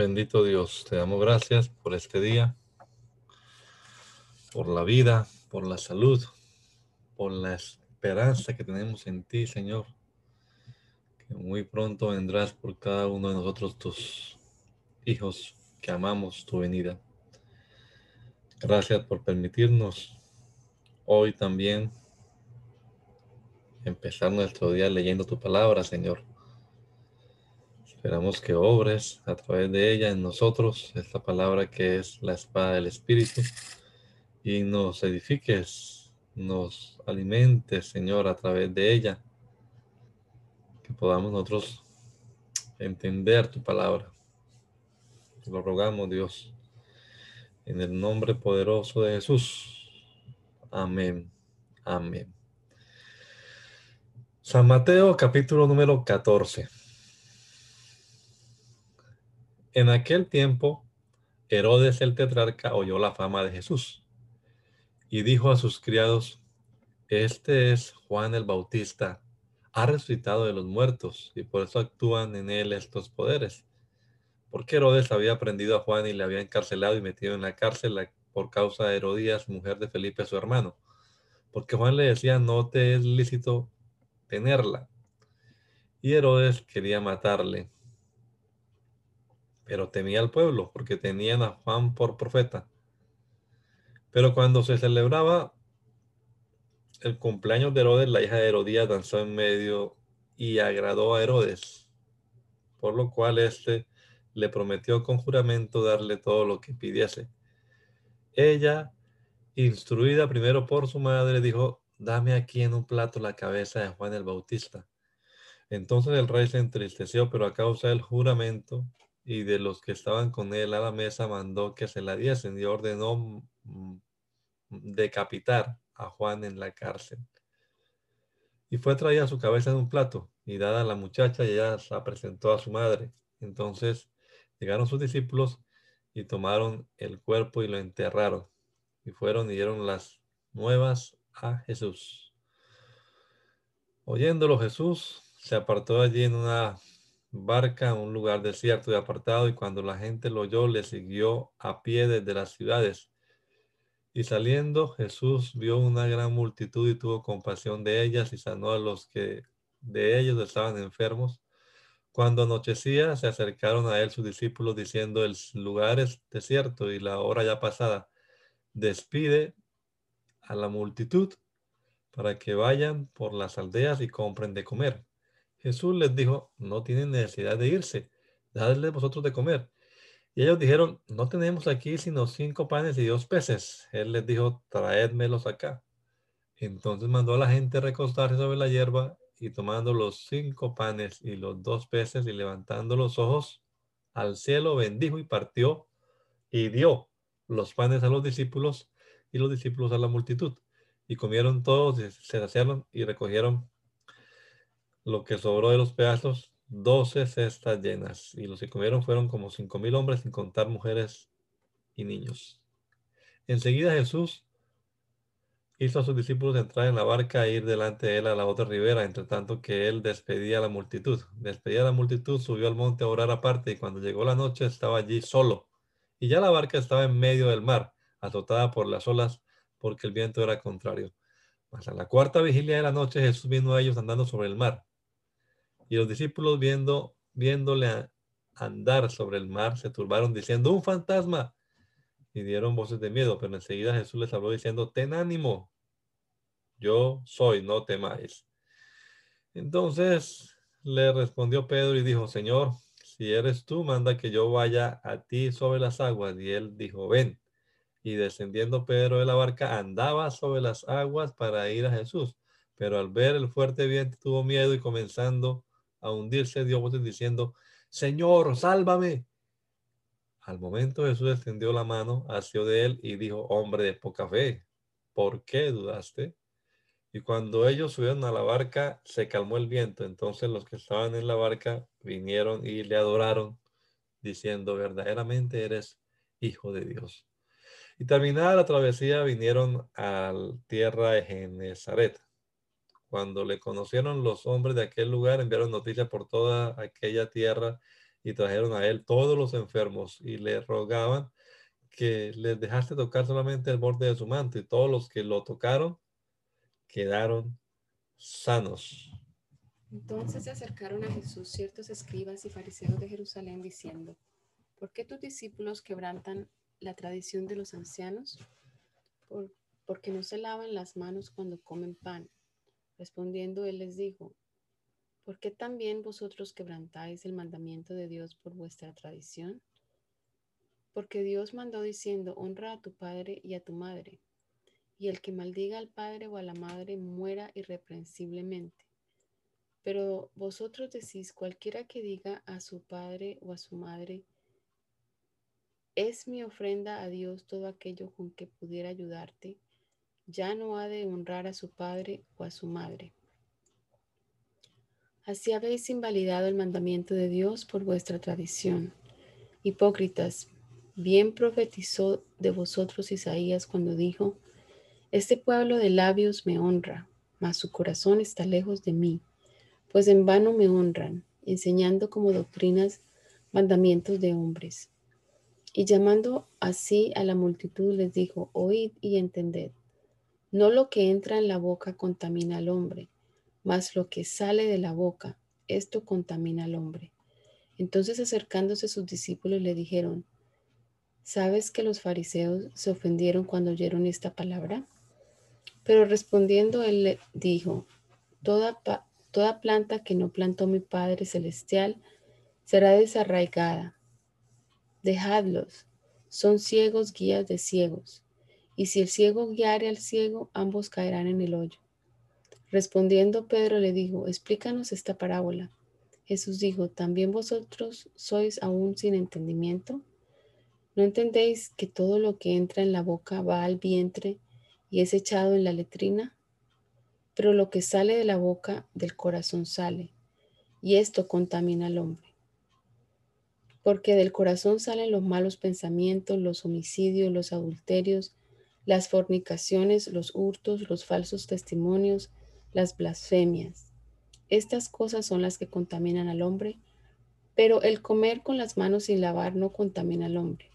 Bendito Dios, te damos gracias por este día, por la vida, por la salud, por la esperanza que tenemos en ti, Señor. Que muy pronto vendrás por cada uno de nosotros, tus hijos, que amamos tu venida. Gracias por permitirnos hoy también empezar nuestro día leyendo tu palabra, Señor. Esperamos que obres a través de ella en nosotros esta palabra que es la espada del Espíritu y nos edifiques, nos alimentes, Señor, a través de ella. Que podamos nosotros entender tu palabra. lo rogamos, Dios, en el nombre poderoso de Jesús. Amén. Amén. San Mateo capítulo número 14. En aquel tiempo, Herodes el tetrarca oyó la fama de Jesús y dijo a sus criados, este es Juan el Bautista, ha resucitado de los muertos y por eso actúan en él estos poderes. Porque Herodes había prendido a Juan y le había encarcelado y metido en la cárcel por causa de Herodías, mujer de Felipe, su hermano. Porque Juan le decía, no te es lícito tenerla. Y Herodes quería matarle pero temía al pueblo porque tenían a Juan por profeta. Pero cuando se celebraba el cumpleaños de Herodes, la hija de Herodías danzó en medio y agradó a Herodes, por lo cual éste le prometió con juramento darle todo lo que pidiese. Ella, instruida primero por su madre, dijo, dame aquí en un plato la cabeza de Juan el Bautista. Entonces el rey se entristeció, pero a causa del juramento y de los que estaban con él a la mesa mandó que se la diesen y ordenó decapitar a Juan en la cárcel. Y fue traída su cabeza en un plato y dada a la muchacha y ella la presentó a su madre. Entonces llegaron sus discípulos y tomaron el cuerpo y lo enterraron. Y fueron y dieron las nuevas a Jesús. Oyéndolo Jesús se apartó allí en una barca a un lugar desierto y apartado, y cuando la gente lo oyó, le siguió a pie desde las ciudades. Y saliendo, Jesús vio una gran multitud y tuvo compasión de ellas y sanó a los que de ellos estaban enfermos. Cuando anochecía, se acercaron a él sus discípulos diciendo, el lugar es desierto y la hora ya pasada. Despide a la multitud para que vayan por las aldeas y compren de comer. Jesús les dijo, no tienen necesidad de irse, dadle vosotros de comer. Y ellos dijeron, no tenemos aquí sino cinco panes y dos peces. Él les dijo, traédmelos acá. Entonces mandó a la gente recostarse sobre la hierba y tomando los cinco panes y los dos peces y levantando los ojos al cielo, bendijo y partió y dio los panes a los discípulos y los discípulos a la multitud. Y comieron todos, y se saciaron y recogieron lo que sobró de los pedazos, doce cestas llenas. Y los que comieron fueron como cinco mil hombres, sin contar mujeres y niños. Enseguida Jesús hizo a sus discípulos entrar en la barca e ir delante de él a la otra ribera, entre tanto que él despedía a la multitud. Despedía a la multitud, subió al monte a orar aparte, y cuando llegó la noche estaba allí solo. Y ya la barca estaba en medio del mar, azotada por las olas, porque el viento era contrario. Mas a la cuarta vigilia de la noche Jesús vino a ellos andando sobre el mar. Y los discípulos viendo, viéndole andar sobre el mar, se turbaron diciendo, un fantasma. Y dieron voces de miedo, pero enseguida Jesús les habló diciendo, ten ánimo, yo soy, no temáis. Entonces le respondió Pedro y dijo, Señor, si eres tú, manda que yo vaya a ti sobre las aguas. Y él dijo, ven. Y descendiendo Pedro de la barca, andaba sobre las aguas para ir a Jesús. Pero al ver el fuerte viento tuvo miedo y comenzando a hundirse dio voces diciendo, Señor, sálvame. Al momento Jesús extendió la mano, asió de él y dijo, hombre de poca fe, ¿por qué dudaste? Y cuando ellos subieron a la barca, se calmó el viento. Entonces los que estaban en la barca vinieron y le adoraron, diciendo, verdaderamente eres hijo de Dios. Y terminada la travesía, vinieron a tierra de Genezaret. Cuando le conocieron los hombres de aquel lugar, enviaron noticias por toda aquella tierra y trajeron a él todos los enfermos y le rogaban que les dejaste tocar solamente el borde de su manto y todos los que lo tocaron quedaron sanos. Entonces se acercaron a Jesús ciertos escribas y fariseos de Jerusalén diciendo, ¿por qué tus discípulos quebrantan la tradición de los ancianos? ¿Por, porque no se lavan las manos cuando comen pan. Respondiendo él les dijo, ¿por qué también vosotros quebrantáis el mandamiento de Dios por vuestra tradición? Porque Dios mandó diciendo, honra a tu padre y a tu madre y el que maldiga al padre o a la madre muera irreprensiblemente. Pero vosotros decís, cualquiera que diga a su padre o a su madre, es mi ofrenda a Dios todo aquello con que pudiera ayudarte, ya no ha de honrar a su padre o a su madre. Así habéis invalidado el mandamiento de Dios por vuestra tradición. Hipócritas, bien profetizó de vosotros Isaías cuando dijo, este pueblo de labios me honra, mas su corazón está lejos de mí, pues en vano me honran, enseñando como doctrinas mandamientos de hombres. Y llamando así a la multitud les dijo, oíd y entended. No lo que entra en la boca contamina al hombre, mas lo que sale de la boca, esto contamina al hombre. Entonces acercándose sus discípulos le dijeron, ¿sabes que los fariseos se ofendieron cuando oyeron esta palabra? Pero respondiendo él le dijo, toda, toda planta que no plantó mi Padre Celestial será desarraigada. Dejadlos, son ciegos guías de ciegos, y si el ciego guiare al ciego, ambos caerán en el hoyo. Respondiendo Pedro le dijo, explícanos esta parábola. Jesús dijo, ¿también vosotros sois aún sin entendimiento? ¿No entendéis que todo lo que entra en la boca va al vientre y es echado en la letrina, pero lo que sale de la boca del corazón sale, y esto contamina al hombre. Porque del corazón salen los malos pensamientos, los homicidios, los adulterios, las fornicaciones, los hurtos, los falsos testimonios, las blasfemias. Estas cosas son las que contaminan al hombre, pero el comer con las manos sin lavar no contamina al hombre.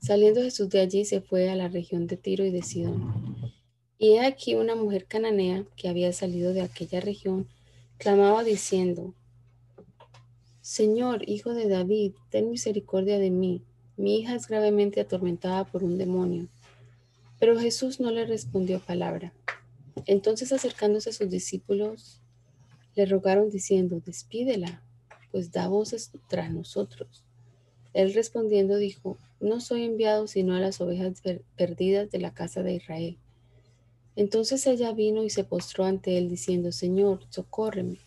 Saliendo Jesús de allí se fue a la región de Tiro y de Sidón. Y he aquí una mujer cananea que había salido de aquella región, clamaba diciendo, Señor, hijo de David, ten misericordia de mí. Mi hija es gravemente atormentada por un demonio. Pero Jesús no le respondió palabra. Entonces acercándose a sus discípulos, le rogaron diciendo, despídela, pues da voces tras nosotros. Él respondiendo dijo, no soy enviado sino a las ovejas perdidas de la casa de Israel. Entonces ella vino y se postró ante él diciendo, Señor, socórreme.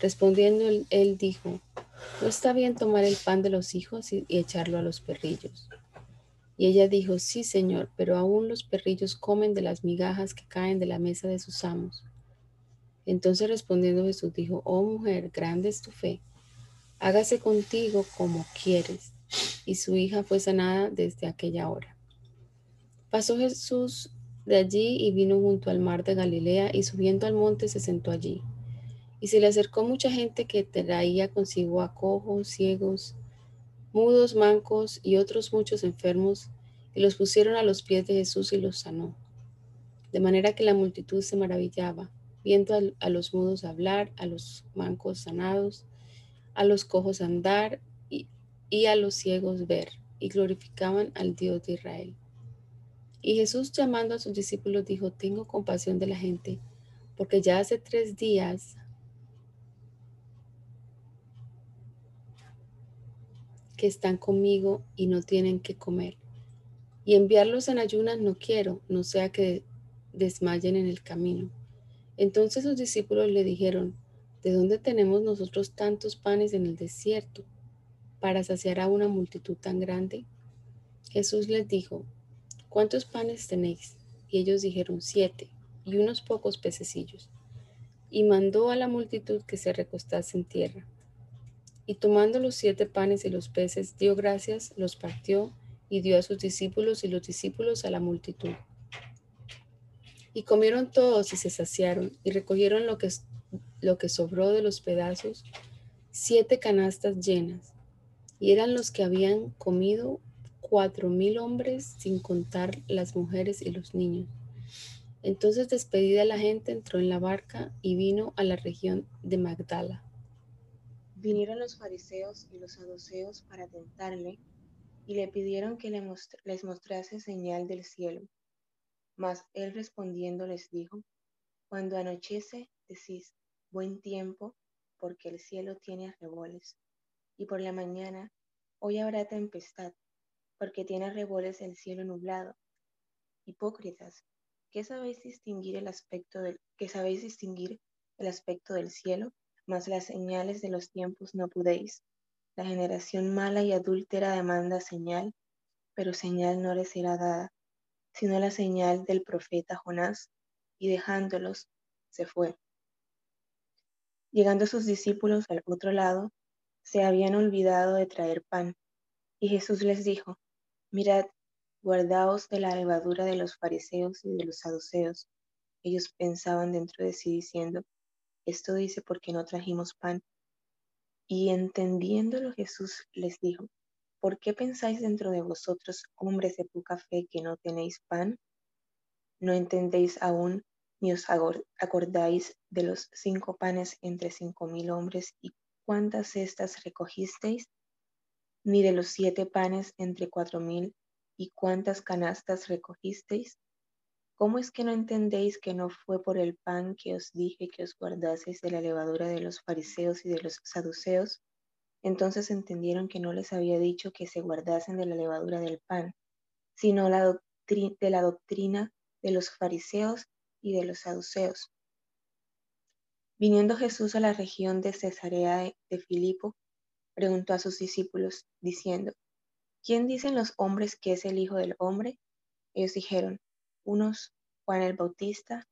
Respondiendo él, dijo, no está bien tomar el pan de los hijos y, echarlo a los perrillos. Y ella dijo, sí, Señor, pero aún los perrillos comen de las migajas que caen de la mesa de sus amos. Entonces respondiendo Jesús dijo, oh mujer, grande es tu fe hágase contigo como quieres. Y su hija fue sanada desde aquella hora. Pasó Jesús de allí y vino junto al mar de Galilea y subiendo al monte se sentó allí. Y se le acercó mucha gente que traía consigo a cojos, ciegos, mudos, mancos y otros muchos enfermos, y los pusieron a los pies de Jesús y los sanó. De manera que la multitud se maravillaba, viendo a, a los mudos hablar, a los mancos sanados, a los cojos andar y, a los ciegos ver, y glorificaban al Dios de Israel. Y Jesús llamando a sus discípulos dijo, tengo compasión de la gente, porque ya hace tres días que están conmigo y no tienen que comer. Y enviarlos en ayunas no quiero, no sea que desmayen en el camino. Entonces los discípulos le dijeron, ¿de dónde tenemos nosotros tantos panes en el desierto para saciar a una multitud tan grande? Jesús les dijo, ¿cuántos panes tenéis? Y ellos dijeron, siete, y unos pocos pececillos. Y mandó a la multitud que se recostase en tierra. Y tomando los siete panes y los peces, dio gracias, los partió y dio a sus discípulos y los discípulos a la multitud. Y comieron todos y se saciaron y recogieron lo que, lo que sobró de los pedazos, siete canastas llenas. Y eran los que habían comido cuatro mil hombres sin contar las mujeres y los niños. Entonces despedida la gente entró en la barca y vino a la región de Magdala. Vinieron los fariseos y los saduceos para tentarle y le pidieron que les mostrase señal del cielo. Mas él respondiendo les dijo, Cuando anochece, decís, buen tiempo, porque el cielo tiene arreboles. Y por la mañana, hoy habrá tempestad, porque tiene arreboles el cielo nublado. Hipócritas, ¿qué sabéis distinguir el aspecto del, ¿qué sabéis distinguir el aspecto del cielo? Mas las señales de los tiempos no podéis. La generación mala y adúltera demanda señal, pero señal no le será dada sino la señal del profeta Jonás, y dejándolos, se fue. Llegando sus discípulos al otro lado, se habían olvidado de traer pan, y Jesús les dijo, mirad, guardaos de la levadura de los fariseos y de los saduceos. Ellos pensaban dentro de sí diciendo, esto dice porque no trajimos pan. Y entendiéndolo Jesús les dijo, ¿Por qué pensáis dentro de vosotros, hombres de poca fe, que no tenéis pan? ¿No entendéis aún, ni os acordáis de los cinco panes entre cinco mil hombres y cuántas cestas recogisteis? ¿Ni de los siete panes entre cuatro mil y cuántas canastas recogisteis? ¿Cómo es que no entendéis que no fue por el pan que os dije que os guardaseis de la levadura de los fariseos y de los saduceos? Entonces entendieron que no les había dicho que se guardasen de la levadura del pan, sino de la doctrina de los fariseos y de los saduceos. Viniendo Jesús a la región de Cesarea de Filipo, preguntó a sus discípulos, diciendo, ¿quién dicen los hombres que es el Hijo del Hombre? Ellos dijeron, unos Juan el Bautista,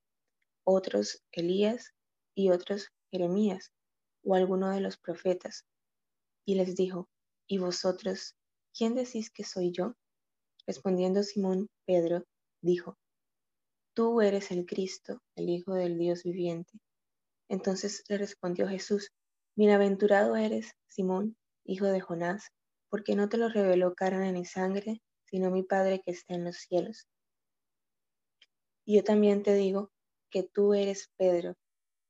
otros Elías y otros Jeremías o alguno de los profetas y les dijo, ¿y vosotros, quién decís que soy yo? Respondiendo Simón Pedro, dijo, Tú eres el Cristo, el Hijo del Dios viviente. Entonces le respondió Jesús, Bienaventurado eres, Simón, hijo de Jonás, porque no te lo reveló carne ni sangre, sino mi Padre que está en los cielos. Y yo también te digo que tú eres Pedro,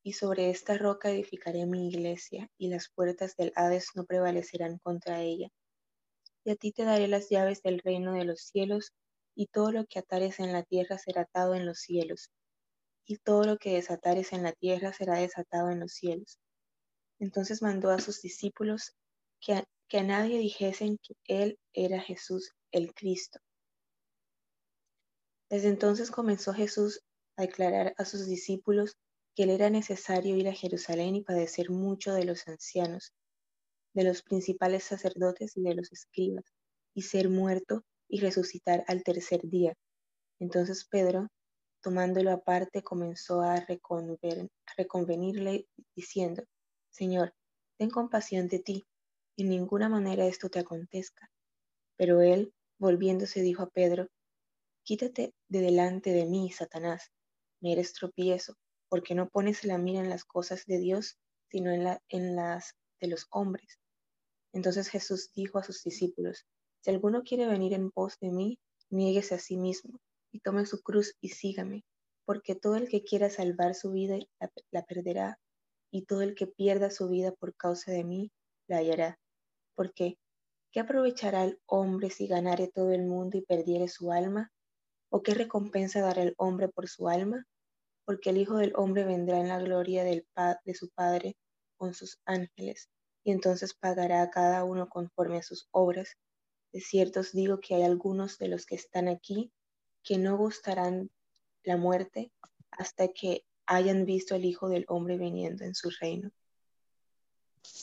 y sobre esta roca edificaré mi iglesia, y las puertas del Hades no prevalecerán contra ella. Y a ti te daré las llaves del reino de los cielos, y todo lo que atares en la tierra será atado en los cielos, y todo lo que desatares en la tierra será desatado en los cielos. Entonces mandó a sus discípulos que a, que a nadie dijesen que él era Jesús el Cristo. Desde entonces comenzó Jesús a declarar a sus discípulos que le era necesario ir a Jerusalén y padecer mucho de los ancianos, de los principales sacerdotes y de los escribas, y ser muerto y resucitar al tercer día. Entonces Pedro, tomándolo aparte, comenzó a, reconvenirle diciendo, Señor, ten compasión de ti, en ninguna manera esto te acontezca. Pero él, volviéndose, dijo a Pedro, Quítate de delante de mí, Satanás, me eres tropiezo porque no pones la mira en las cosas de Dios, sino en, la, en las de los hombres. Entonces Jesús dijo a sus discípulos, si alguno quiere venir en pos de mí, niéguese a sí mismo y tome su cruz y sígame, porque todo el que quiera salvar su vida la, la perderá, y todo el que pierda su vida por causa de mí la hallará. Porque, ¿qué aprovechará el hombre si ganare todo el mundo y perdiere su alma? ¿O qué recompensa dará el hombre por su alma? porque el Hijo del Hombre vendrá en la gloria del de su Padre con sus ángeles, y entonces pagará a cada uno conforme a sus obras. De cierto os digo que hay algunos de los que están aquí que no gustarán la muerte hasta que hayan visto al Hijo del Hombre viniendo en su reino.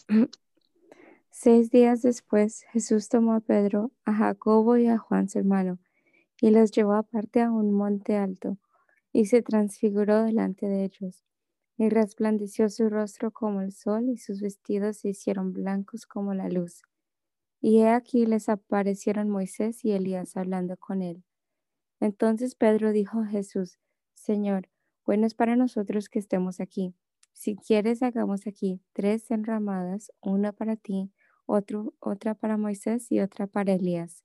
Seis días después, Jesús tomó a Pedro, a Jacobo y a Juan su hermano, y los llevó aparte a un monte alto, y se transfiguró delante de ellos. Y resplandeció su rostro como el sol, y sus vestidos se hicieron blancos como la luz. Y he aquí les aparecieron Moisés y Elías hablando con él. Entonces Pedro dijo a Jesús, Señor, bueno es para nosotros que estemos aquí. Si quieres, hagamos aquí tres enramadas, una para ti, otra para Moisés y otra para Elías.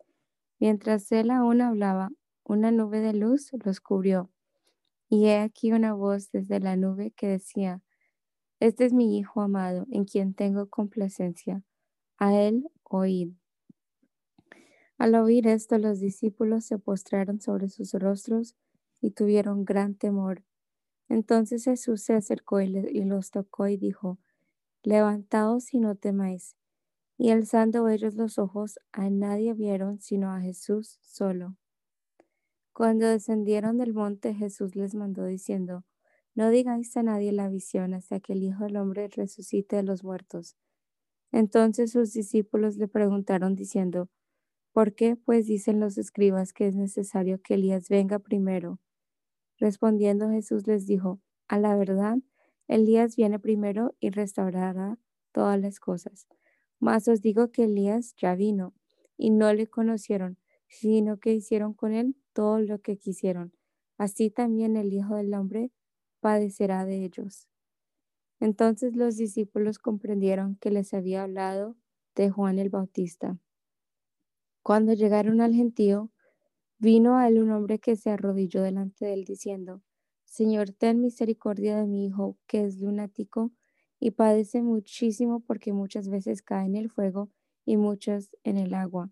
Mientras él aún hablaba, una nube de luz los cubrió. Y he aquí una voz desde la nube que decía, Este es mi Hijo amado, en quien tengo complacencia. A él oíd. Al oír esto, los discípulos se postraron sobre sus rostros y tuvieron gran temor. Entonces Jesús se acercó y, los tocó y dijo, Levantaos y no temáis. Y alzando ellos los ojos, a nadie vieron sino a Jesús solo. Cuando descendieron del monte, Jesús les mandó diciendo, No digáis a nadie la visión hasta que el Hijo del Hombre resucite de los muertos. Entonces sus discípulos le preguntaron diciendo, ¿Por qué pues dicen los escribas que es necesario que Elías venga primero? Respondiendo Jesús les dijo, A la verdad, Elías viene primero y restaurará todas las cosas. Mas os digo que Elías ya vino y no le conocieron, sino que hicieron con él todo lo que quisieron. Así también el Hijo del Hombre padecerá de ellos. Entonces los discípulos comprendieron que les había hablado de Juan el Bautista. Cuando llegaron al gentío, vino a él un hombre que se arrodilló delante de él diciendo, Señor, ten misericordia de mi hijo, que es lunático y padece muchísimo porque muchas veces cae en el fuego y muchas en el agua.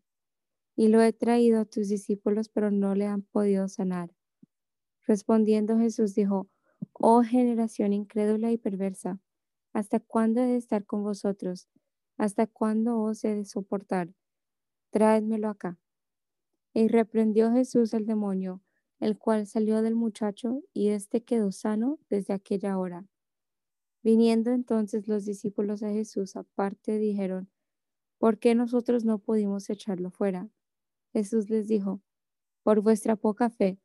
Y lo he traído a tus discípulos, pero no le han podido sanar. Respondiendo Jesús dijo, Oh generación incrédula y perversa, ¿hasta cuándo he de estar con vosotros? ¿Hasta cuándo os he de soportar? Traédmelo acá. Y reprendió Jesús al demonio, el cual salió del muchacho, y éste quedó sano desde aquella hora. Viniendo entonces los discípulos a Jesús aparte, dijeron, ¿por qué nosotros no pudimos echarlo fuera? Jesús les dijo, por vuestra poca fe,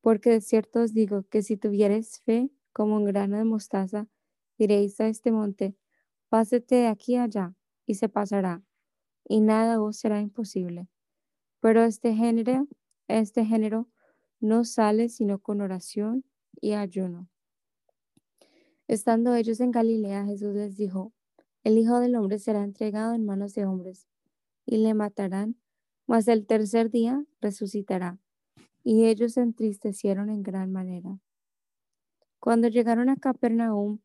porque de cierto os digo que si tuvierais fe como un grano de mostaza, diréis a este monte, pásete de aquí allá, y se pasará, y nada os será imposible. Pero este género, este género no sale sino con oración y ayuno. Estando ellos en Galilea, Jesús les dijo, el Hijo del Hombre será entregado en manos de hombres, y le matarán, mas el tercer día resucitará. Y ellos se entristecieron en gran manera. Cuando llegaron a Capernaum,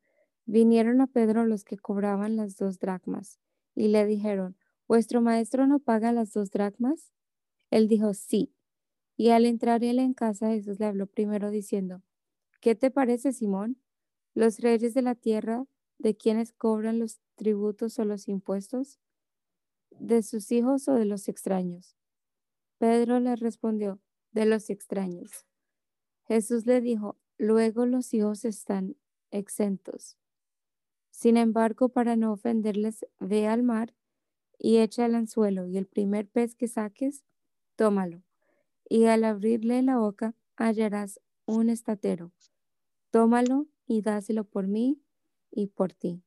vinieron a Pedro los que cobraban las dos dracmas, y le dijeron, ¿vuestro maestro no paga las dos dracmas? Él dijo, sí. Y al entrar él en casa, Jesús le habló primero diciendo, ¿qué te parece, Simón? Los reyes de la tierra, de quienes cobran los tributos o los impuestos, de sus hijos o de los extraños. Pedro le respondió, de los extraños. Jesús le dijo, luego los hijos están exentos. Sin embargo, para no ofenderles, ve al mar y echa el anzuelo, y el primer pez que saques, tómalo. Y al abrirle la boca, hallarás un estatero. Tómalo y dáselo por mí y por ti.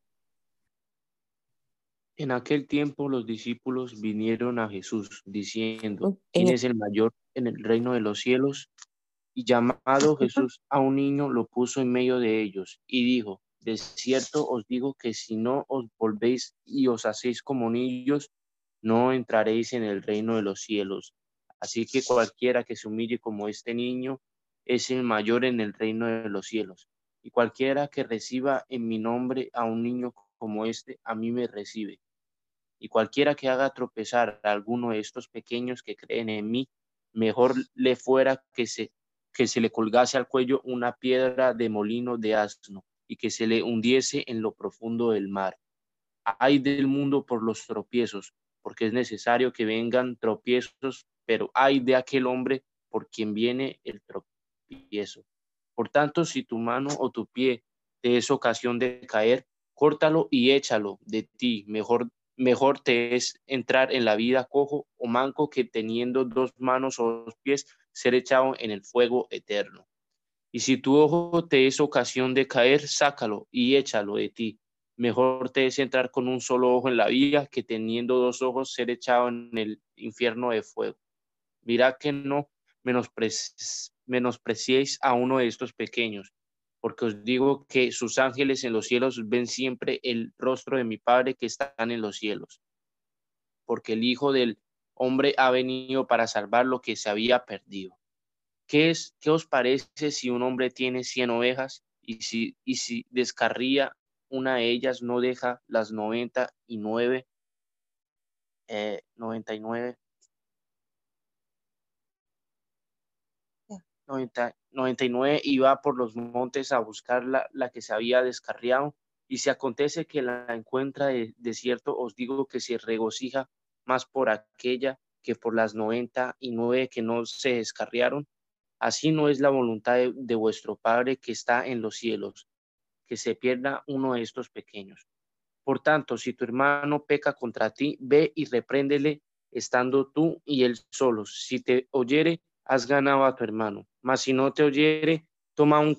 En aquel tiempo los discípulos vinieron a Jesús diciendo, ¿quién es el mayor en el reino de los cielos? Y llamado Jesús a un niño, lo puso en medio de ellos y dijo, de cierto os digo que si no os volvéis y os hacéis como niños, no entraréis en el reino de los cielos. Así que cualquiera que se humille como este niño es el mayor en el reino de los cielos y cualquiera que reciba en mi nombre a un niño como este, a mí me recibe. Y cualquiera que haga tropezar a alguno de estos pequeños que creen en mí, mejor le fuera que se, que se le colgase al cuello una piedra de molino de asno y que se le hundiese en lo profundo del mar. Hay del mundo por los tropiezos, porque es necesario que vengan tropiezos, pero hay de aquel hombre por quien viene el tropiezo Por tanto, si tu mano o tu pie te es ocasión de caer, córtalo y échalo de ti. Mejor, mejor te es entrar en la vida cojo o manco que teniendo dos manos o dos pies ser echado en el fuego eterno. Y si tu ojo te es ocasión de caer, sácalo y échalo de ti. Mejor te es entrar con un solo ojo en la vida que teniendo dos ojos ser echado en el infierno de fuego. Mira que no menospreciéis a uno de estos pequeños, porque os digo que sus ángeles en los cielos ven siempre el rostro de mi Padre que está en los cielos. Porque el Hijo del Hombre ha venido para salvar lo que se había perdido. ¿Qué, es, qué os parece si un hombre tiene cien ovejas y si, y si descarría una de ellas, no deja las noventa y nueve, eh, noventa y nueve, noventa y nueve y va por los montes a buscar la, que se había descarriado? Y si acontece que la encuentra de, de cierto, os digo que se regocija más por aquella que por las noventa y nueve que no se descarriaron. Así no es la voluntad de, vuestro Padre que está en los cielos, que se pierda uno de estos pequeños. Por tanto, si tu hermano peca contra ti, ve y repréndele estando tú y él solos. Si te oyere, has ganado a tu hermano. Mas si no te oyere, toma, un,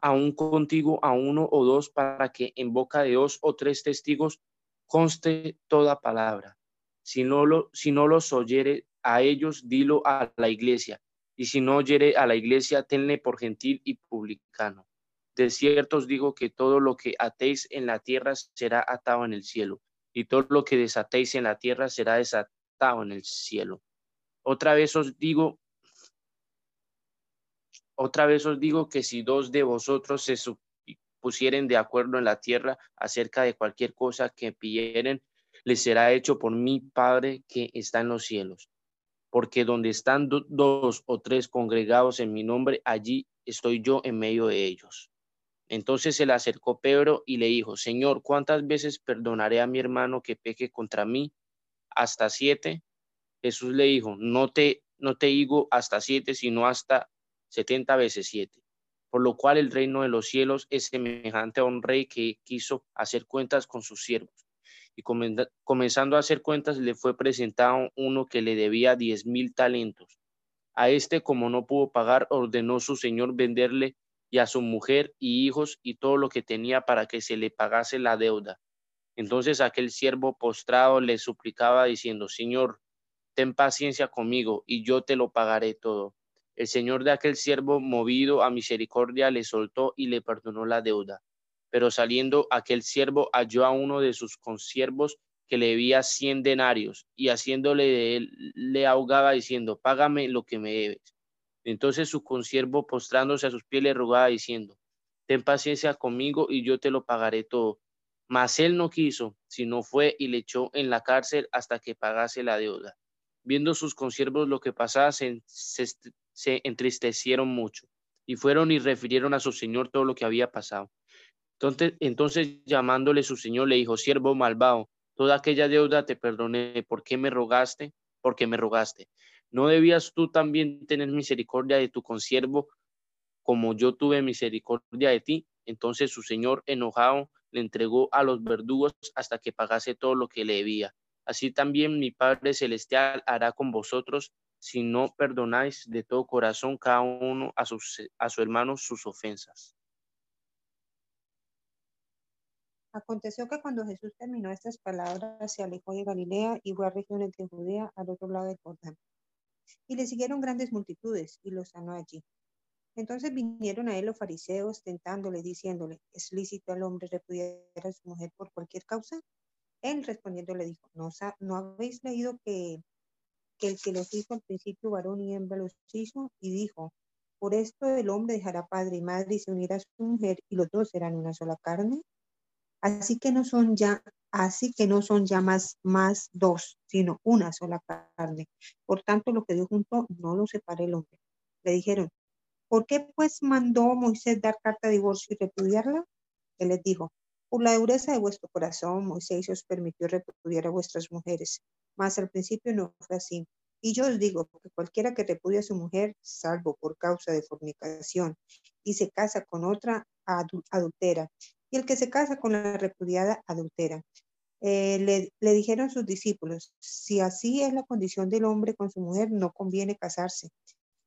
aún contigo a uno o dos para que en boca de dos o tres testigos conste toda palabra. Si no, si no los oyere a ellos, dilo a la iglesia y si no oyere a la iglesia, tenle por gentil y publicano. De cierto os digo que todo lo que atéis en la tierra será atado en el cielo, y todo lo que desatéis en la tierra será desatado en el cielo. Otra vez os digo, otra vez os digo que si dos de vosotros se pusieren de acuerdo en la tierra acerca de cualquier cosa que pidieren, les será hecho por mi Padre que está en los cielos porque donde están dos o tres congregados en mi nombre, allí estoy yo en medio de ellos. Entonces se le acercó Pedro y le dijo, Señor, ¿cuántas veces perdonaré a mi hermano que peque contra mí? ¿Hasta siete? Jesús le dijo, no te, no te digo hasta siete, sino hasta setenta veces siete. Por lo cual el reino de los cielos es semejante a un rey que quiso hacer cuentas con sus siervos y comenzando a hacer cuentas le fue presentado uno que le debía diez mil talentos. A este, como no pudo pagar, ordenó su señor venderle y a su mujer y hijos y todo lo que tenía para que se le pagase la deuda. Entonces aquel siervo postrado le suplicaba diciendo, Señor, ten paciencia conmigo y yo te lo pagaré todo. El señor de aquel siervo, movido a misericordia, le soltó y le perdonó la deuda. Pero saliendo aquel siervo halló a uno de sus consiervos que le debía cien denarios y haciéndole de él le ahogaba diciendo, págame lo que me debes. Entonces su consiervo postrándose a sus pies le rogaba diciendo, ten paciencia conmigo y yo te lo pagaré todo. Mas él no quiso, sino fue y le echó en la cárcel hasta que pagase la deuda. Viendo sus consiervos lo que pasaba, se, se entristecieron mucho y fueron y refirieron a su señor todo lo que había pasado. Entonces, llamándole su señor, le dijo, siervo malvado, toda aquella deuda te perdoné, ¿por qué me rogaste? Porque me rogaste. ¿No debías tú también tener misericordia de tu consiervo como yo tuve misericordia de ti? Entonces su señor, enojado, le entregó a los verdugos hasta que pagase todo lo que le debía. Así también mi Padre Celestial hará con vosotros si no perdonáis de todo corazón cada uno a, a su hermano sus ofensas. Aconteció que cuando Jesús terminó estas palabras, se alejó de Galilea y fue a regiones de Judea al otro lado del Jordán. Y le siguieron grandes multitudes y los sanó allí. Entonces vinieron a él los fariseos tentándole, diciéndole, ¿es lícito al hombre repudiar a su mujer por cualquier causa? Él respondiendo le dijo, ¿no, ¿no habéis leído que, que el que los hizo al principio varón y hembra los hizo? Y dijo, por esto el hombre dejará padre y madre y se unirá a su mujer y los dos serán una sola carne. Así que no son ya, así que no son ya más, más dos, sino una sola carne. Por tanto, lo que Dios juntó, no lo separe el hombre. Le dijeron, ¿por qué pues mandó Moisés dar carta de divorcio y repudiarla? Él les dijo, por la dureza de vuestro corazón, Moisés os permitió repudiar a vuestras mujeres, mas al principio no fue así. Y yo os digo que cualquiera que repudie a su mujer, salvo por causa de fornicación, y se casa con otra adultera, y el que se casa con la repudiada adultera. Eh, le, le, dijeron sus discípulos, si así es la condición del hombre con su mujer, no conviene casarse.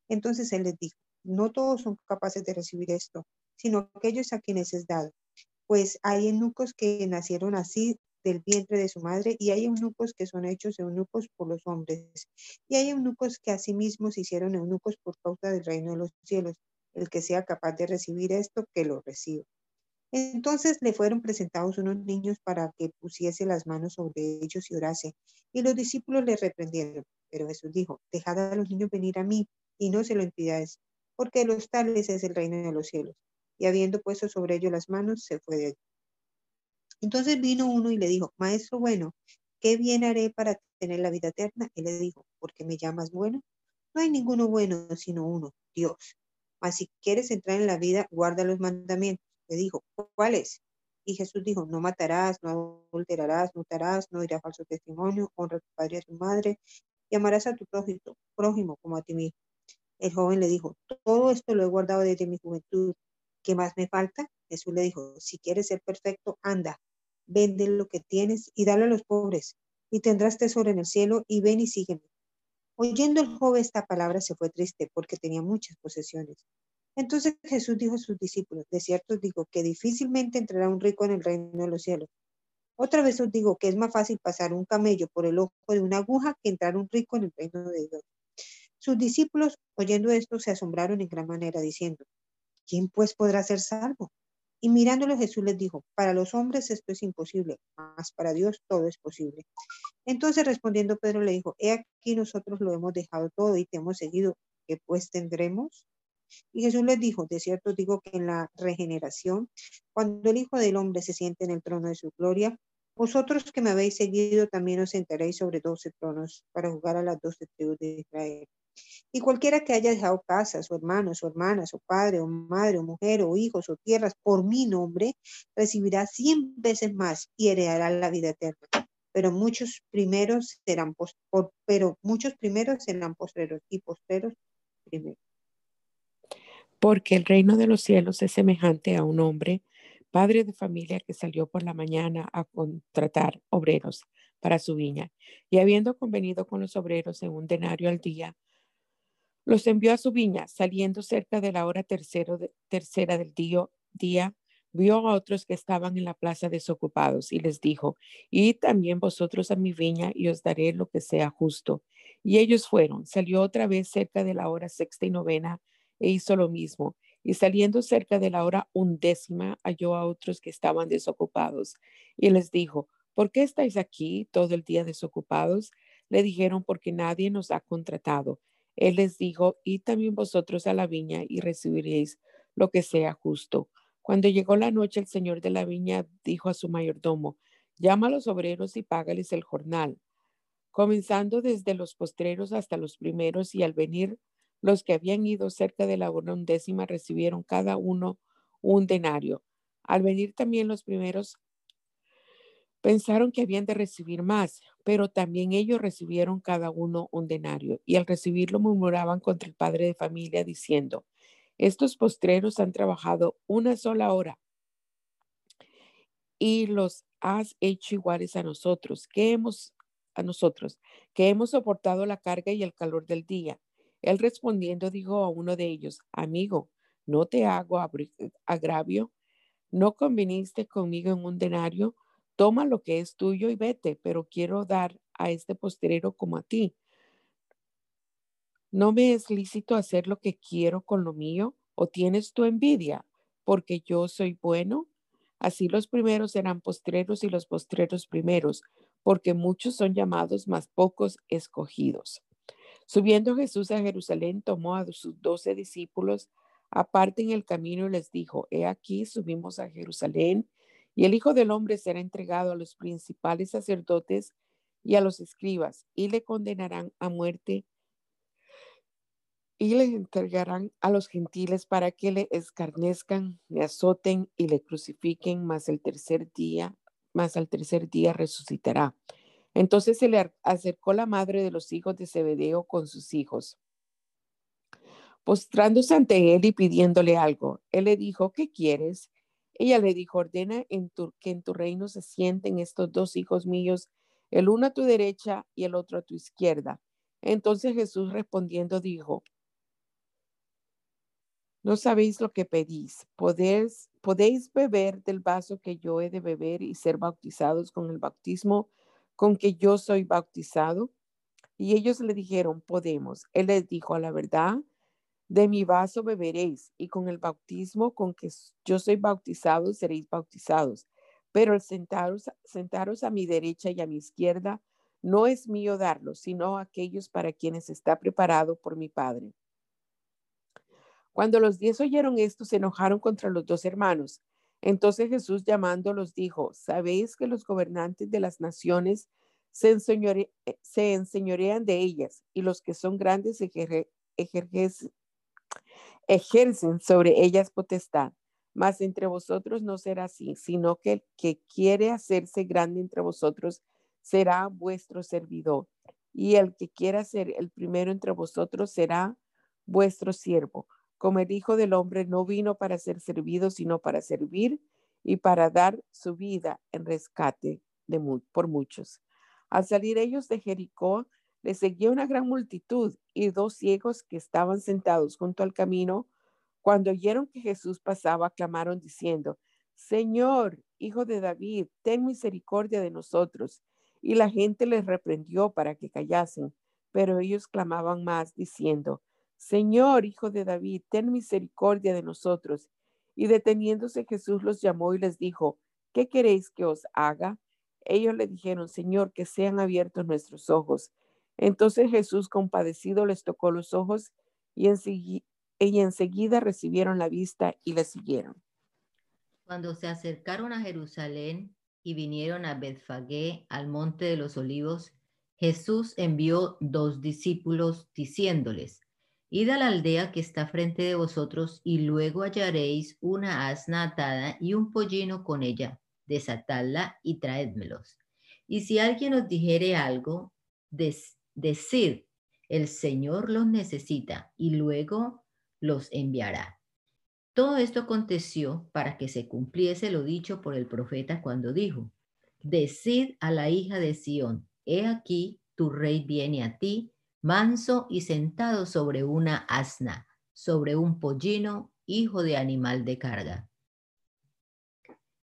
Entonces él les dijo, no todos son capaces de recibir esto, sino aquellos a quienes es dado. Pues hay eunucos que nacieron así del vientre de su madre, y hay eunucos que son hechos eunucos por los hombres, y hay eunucos que asimismo se hicieron eunucos por causa del reino de los cielos. El que sea capaz de recibir esto, que lo reciba. Entonces le fueron presentados unos niños para que pusiese las manos sobre ellos y orase. Y los discípulos le reprendieron. Pero Jesús dijo, dejad a los niños venir a mí y no se lo impidáis, porque los tales es el reino de los cielos. Y habiendo puesto sobre ellos las manos, se fue de allí. Entonces vino uno y le dijo, Maestro bueno, ¿qué bien haré para tener la vida eterna? Él le dijo, ¿por qué me llamas bueno? No hay ninguno bueno sino uno, Dios. Mas si quieres entrar en la vida, guarda los mandamientos. Le dijo, ¿cuáles? Y Jesús dijo, no matarás, no adulterarás, no harás, no dirás falso testimonio, honra a tu padre y a tu madre, y amarás a tu prójimo, prójimo como a ti mismo. El joven le dijo, todo esto lo he guardado desde mi juventud. ¿Qué más me falta? Jesús le dijo, si quieres ser perfecto, anda, vende lo que tienes y dale a los pobres, y tendrás tesoro en el cielo, y ven y sígueme. Oyendo el joven esta palabra se fue triste porque tenía muchas posesiones. Entonces Jesús dijo a sus discípulos, de cierto os digo que difícilmente entrará un rico en el reino de los cielos. Otra vez os digo que es más fácil pasar un camello por el ojo de una aguja que entrar un rico en el reino de Dios. Sus discípulos, oyendo esto, se asombraron en gran manera, diciendo, ¿quién pues podrá ser salvo? Y mirándolo Jesús les dijo, para los hombres esto es imposible, mas para Dios todo es posible. Entonces respondiendo Pedro le dijo, he aquí nosotros lo hemos dejado todo y te hemos seguido, ¿qué pues tendremos? Y Jesús les dijo, de cierto digo que en la regeneración, cuando el Hijo del Hombre se siente en el trono de su gloria, vosotros que me habéis seguido también os sentaréis sobre doce tronos para jugar a las doce tribus de Israel. Y cualquiera que haya dejado casas, o hermanos, o hermanas, o padre, o madre, o mujer, o hijos, o tierras, por mi nombre, recibirá cien veces más y heredará la vida eterna. Pero muchos primeros serán pero muchos primeros serán postreros y postreros primeros. Porque el reino de los cielos es semejante a un hombre, padre de familia que salió por la mañana a contratar obreros para su viña, y habiendo convenido con los obreros en un denario al día, los envió a su viña, saliendo cerca de la hora tercera del día, día, vio a otros que estaban en la plaza desocupados y les dijo, y también vosotros a mi viña y os daré lo que sea justo. Y ellos fueron, salió otra vez cerca de la hora sexta y novena e hizo lo mismo. Y saliendo cerca de la hora undécima, halló a otros que estaban desocupados y les dijo, ¿por qué estáis aquí todo el día desocupados? Le dijeron, porque nadie nos ha contratado. Él les dijo, y también vosotros a la viña y recibiréis lo que sea justo. Cuando llegó la noche, el señor de la viña dijo a su mayordomo, llama a los obreros y págales el jornal, comenzando desde los postreros hasta los primeros, y al venir los que habían ido cerca de la hora undécima recibieron cada uno un denario. Al venir también los primeros Pensaron que habían de recibir más, pero también ellos recibieron cada uno un denario y al recibirlo murmuraban contra el padre de familia diciendo, estos postreros han trabajado una sola hora y los has hecho iguales a nosotros, que hemos a nosotros, que hemos soportado la carga y el calor del día. Él respondiendo dijo a uno de ellos, amigo, no te hago agravio, no conviniste conmigo en un denario, toma lo que es tuyo y vete, pero quiero dar a este postrero como a ti. ¿No me es lícito hacer lo que quiero con lo mío? ¿O tienes tu envidia porque yo soy bueno? Así los primeros serán postreros y los postreros primeros, porque muchos son llamados, más pocos escogidos. Subiendo Jesús a Jerusalén, tomó a sus doce discípulos aparte en el camino y les dijo, he aquí subimos a Jerusalén y el Hijo del Hombre será entregado a los principales sacerdotes y a los escribas, y le condenarán a muerte y le entregarán a los gentiles para que le escarnezcan, le azoten y le crucifiquen, mas el tercer día, más al tercer día resucitará. Entonces se le acercó la madre de los hijos de Zebedeo con sus hijos. postrándose ante él y pidiéndole algo. Él le dijo, ¿qué quieres? Ella le dijo, ordena en que en tu reino se sienten estos dos hijos míos, el uno a tu derecha y el otro a tu izquierda. Entonces Jesús respondiendo dijo, no sabéis lo que pedís. ¿Podéis, ¿Podéis beber del vaso que yo he de beber y ser bautizados con el bautismo con que yo soy bautizado? Y ellos le dijeron, podemos. Él les dijo, a la verdad, de mi vaso beberéis y con el bautismo con que yo soy bautizado seréis bautizados. Pero el sentaros, sentaros a mi derecha y a mi izquierda no es mío darlo, sino aquellos para quienes está preparado por mi Padre. Cuando los diez oyeron esto, se enojaron contra los dos hermanos. Entonces Jesús llamándolos dijo, ¿sabéis que los gobernantes de las naciones se, enseñorean de ellas y los que son grandes ejercen sobre ellas potestad? Mas entre vosotros no será así, sino que el que quiere hacerse grande entre vosotros será vuestro servidor. Y el que quiera ser el primero entre vosotros será vuestro siervo como el Hijo del Hombre no vino para ser servido, sino para servir y para dar su vida en rescate de, por muchos. Al salir ellos de Jericó, les seguía una gran multitud y dos ciegos que estaban sentados junto al camino. Cuando oyeron que Jesús pasaba, clamaron diciendo, Señor, Hijo de David, ten misericordia de nosotros. Y la gente les reprendió para que callasen, pero ellos clamaban más, diciendo, Señor, hijo de David, ten misericordia de nosotros. Y deteniéndose Jesús los llamó y les dijo, ¿qué queréis que os haga? Ellos le dijeron, Señor, que sean abiertos nuestros ojos. Entonces Jesús, compadecido, les tocó los ojos y, enseguida recibieron la vista y le siguieron. Cuando se acercaron a Jerusalén y vinieron a Betfagé, al monte de los olivos, Jesús envió dos discípulos diciéndoles, Id a la aldea que está frente de vosotros y luego hallaréis una asna atada y un pollino con ella. Desatadla y traédmelos. Y si alguien os dijere algo, decid, el Señor los necesita y luego los enviará. Todo esto aconteció para que se cumpliese lo dicho por el profeta cuando dijo, Decid a la hija de Sión, he aquí, tu rey viene a ti, manso y sentado sobre una asna, sobre un pollino, hijo de animal de carga.